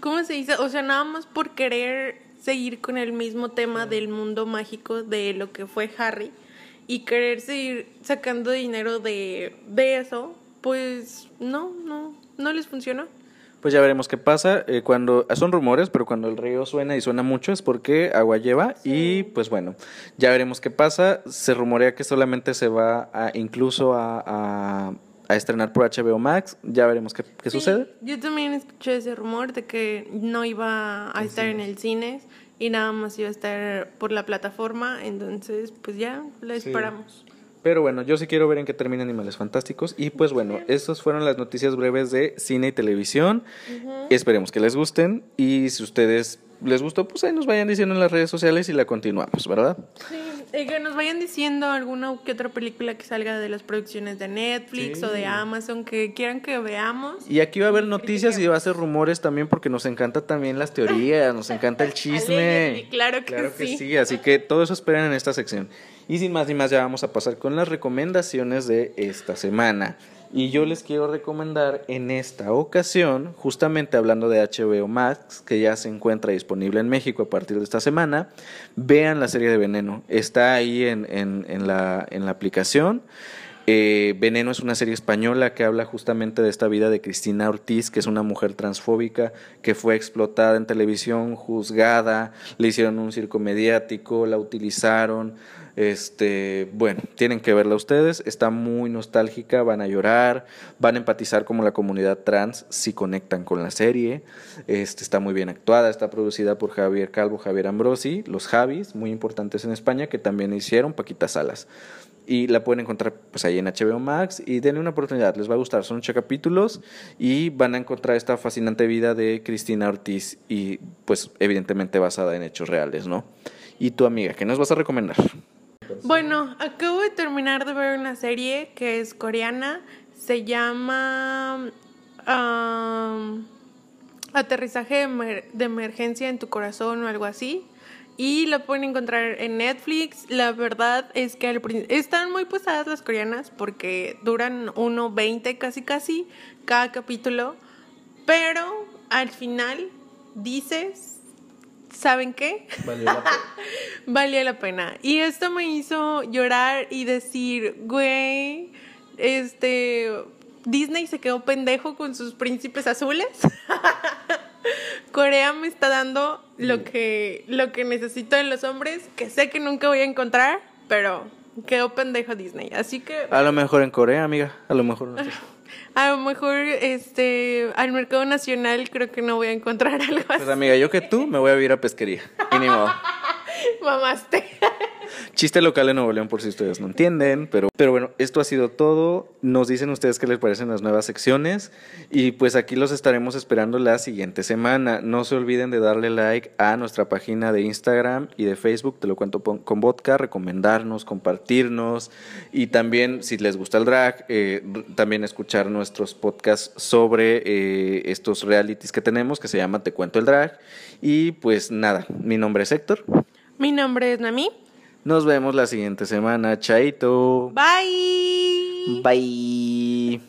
¿Cómo se dice? O sea, nada más por querer seguir con el mismo tema del mundo mágico de lo que fue Harry y querer seguir sacando dinero de, de eso, pues no, no, no les funcionó. Pues ya veremos qué pasa. eh, cuando son rumores, pero cuando el río suena y suena mucho es porque agua lleva y pues bueno, ya veremos qué pasa. Se rumorea que solamente se va a incluso a, a- a estrenar por HBO Max. Ya veremos qué, qué Sí, sucede. Yo también escuché ese rumor de que no iba a estar en el cine y nada más iba a estar por la plataforma, entonces pues ya lo Sí. esperamos. Pero bueno, yo sí quiero ver en qué termina Animales Fantásticos. Y pues bueno, estas fueron las noticias breves de cine y televisión. Esperemos que les gusten. Y si ustedes les gustó, pues ahí nos vayan diciendo en las redes sociales y la continuamos, ¿verdad? Sí, y que nos vayan diciendo alguna que otra película que salga de las producciones de Netflix Sí. o de Amazon que quieran que veamos. Y aquí va a haber noticias y va a ser rumores también porque nos encanta también las teorías, nos encanta el [laughs] chisme. Claro que Claro que sí. sí, así que todo eso esperen en esta sección. Y sin más ni más ya vamos a pasar con las recomendaciones de esta semana. Y yo les quiero recomendar en esta ocasión, justamente hablando de HBO Max, que ya se encuentra disponible en México a partir de esta semana, vean la serie de Veneno. Está ahí en, en- en la, en la aplicación. Eh, Veneno es una serie española que habla justamente de esta vida de Cristina Ortiz, que es una mujer transfóbica que fue explotada en televisión, juzgada, le hicieron un circo mediático, la utilizaron. Este, bueno, tienen que verla ustedes, está muy nostálgica, van a llorar, van a empatizar como la comunidad trans si conectan con la serie. Este, está muy bien actuada, está producida por Javier Calvo, Javier Ambrosi, los Javis, muy importantes en España, que también hicieron Paquita Salas. Y la pueden encontrar pues ahí en HBO Max. Y denle una oportunidad, les va a gustar, son ocho capítulos y van a encontrar esta fascinante vida de Cristina Ortiz y pues evidentemente basada en hechos reales, ¿no? Y tu amiga, ¿qué nos vas a recomendar? Bueno, acabo de terminar de ver una serie que es coreana, se llama am, Aterrizaje de, emer- de emergencia en tu corazón o algo así. Y la pueden encontrar en Netflix. La verdad es que al están muy pesadas las coreanas porque duran 1.20 casi casi cada capítulo. Pero al final dices, ¿saben qué? [laughs] Valió la pena. Y esto me hizo llorar y decir, güey, este, Disney se quedó pendejo con sus príncipes azules. [laughs] Corea me está dando lo que, lo que necesito en los hombres, que sé que nunca voy a encontrar, pero quedó pendejo Disney. Así que A lo mejor en Corea, amiga, a lo mejor no [laughs] sé. A lo mejor este al mercado nacional creo que no voy a encontrar [laughs] algo así. Pues amiga, yo que tú me voy a vivir a pesquería. Y ni modo. [laughs] Mamaste. Chiste local en Nuevo León por si ustedes no entienden, pero, pero bueno, esto ha sido todo. Nos dicen ustedes qué les parecen las nuevas secciones y pues aquí los estaremos esperando la siguiente semana. No se olviden de darle like a nuestra página de Instagram y de Facebook, te lo cuento con vodka, recomendarnos, compartirnos y también si les gusta el drag, eh, también escuchar nuestros podcasts sobre eh, estos realities que tenemos que se llama Te cuento el drag. Y pues nada, mi nombre es Héctor. Mi nombre es Nami. Nos vemos la siguiente semana. Chaito. Bye. Bye.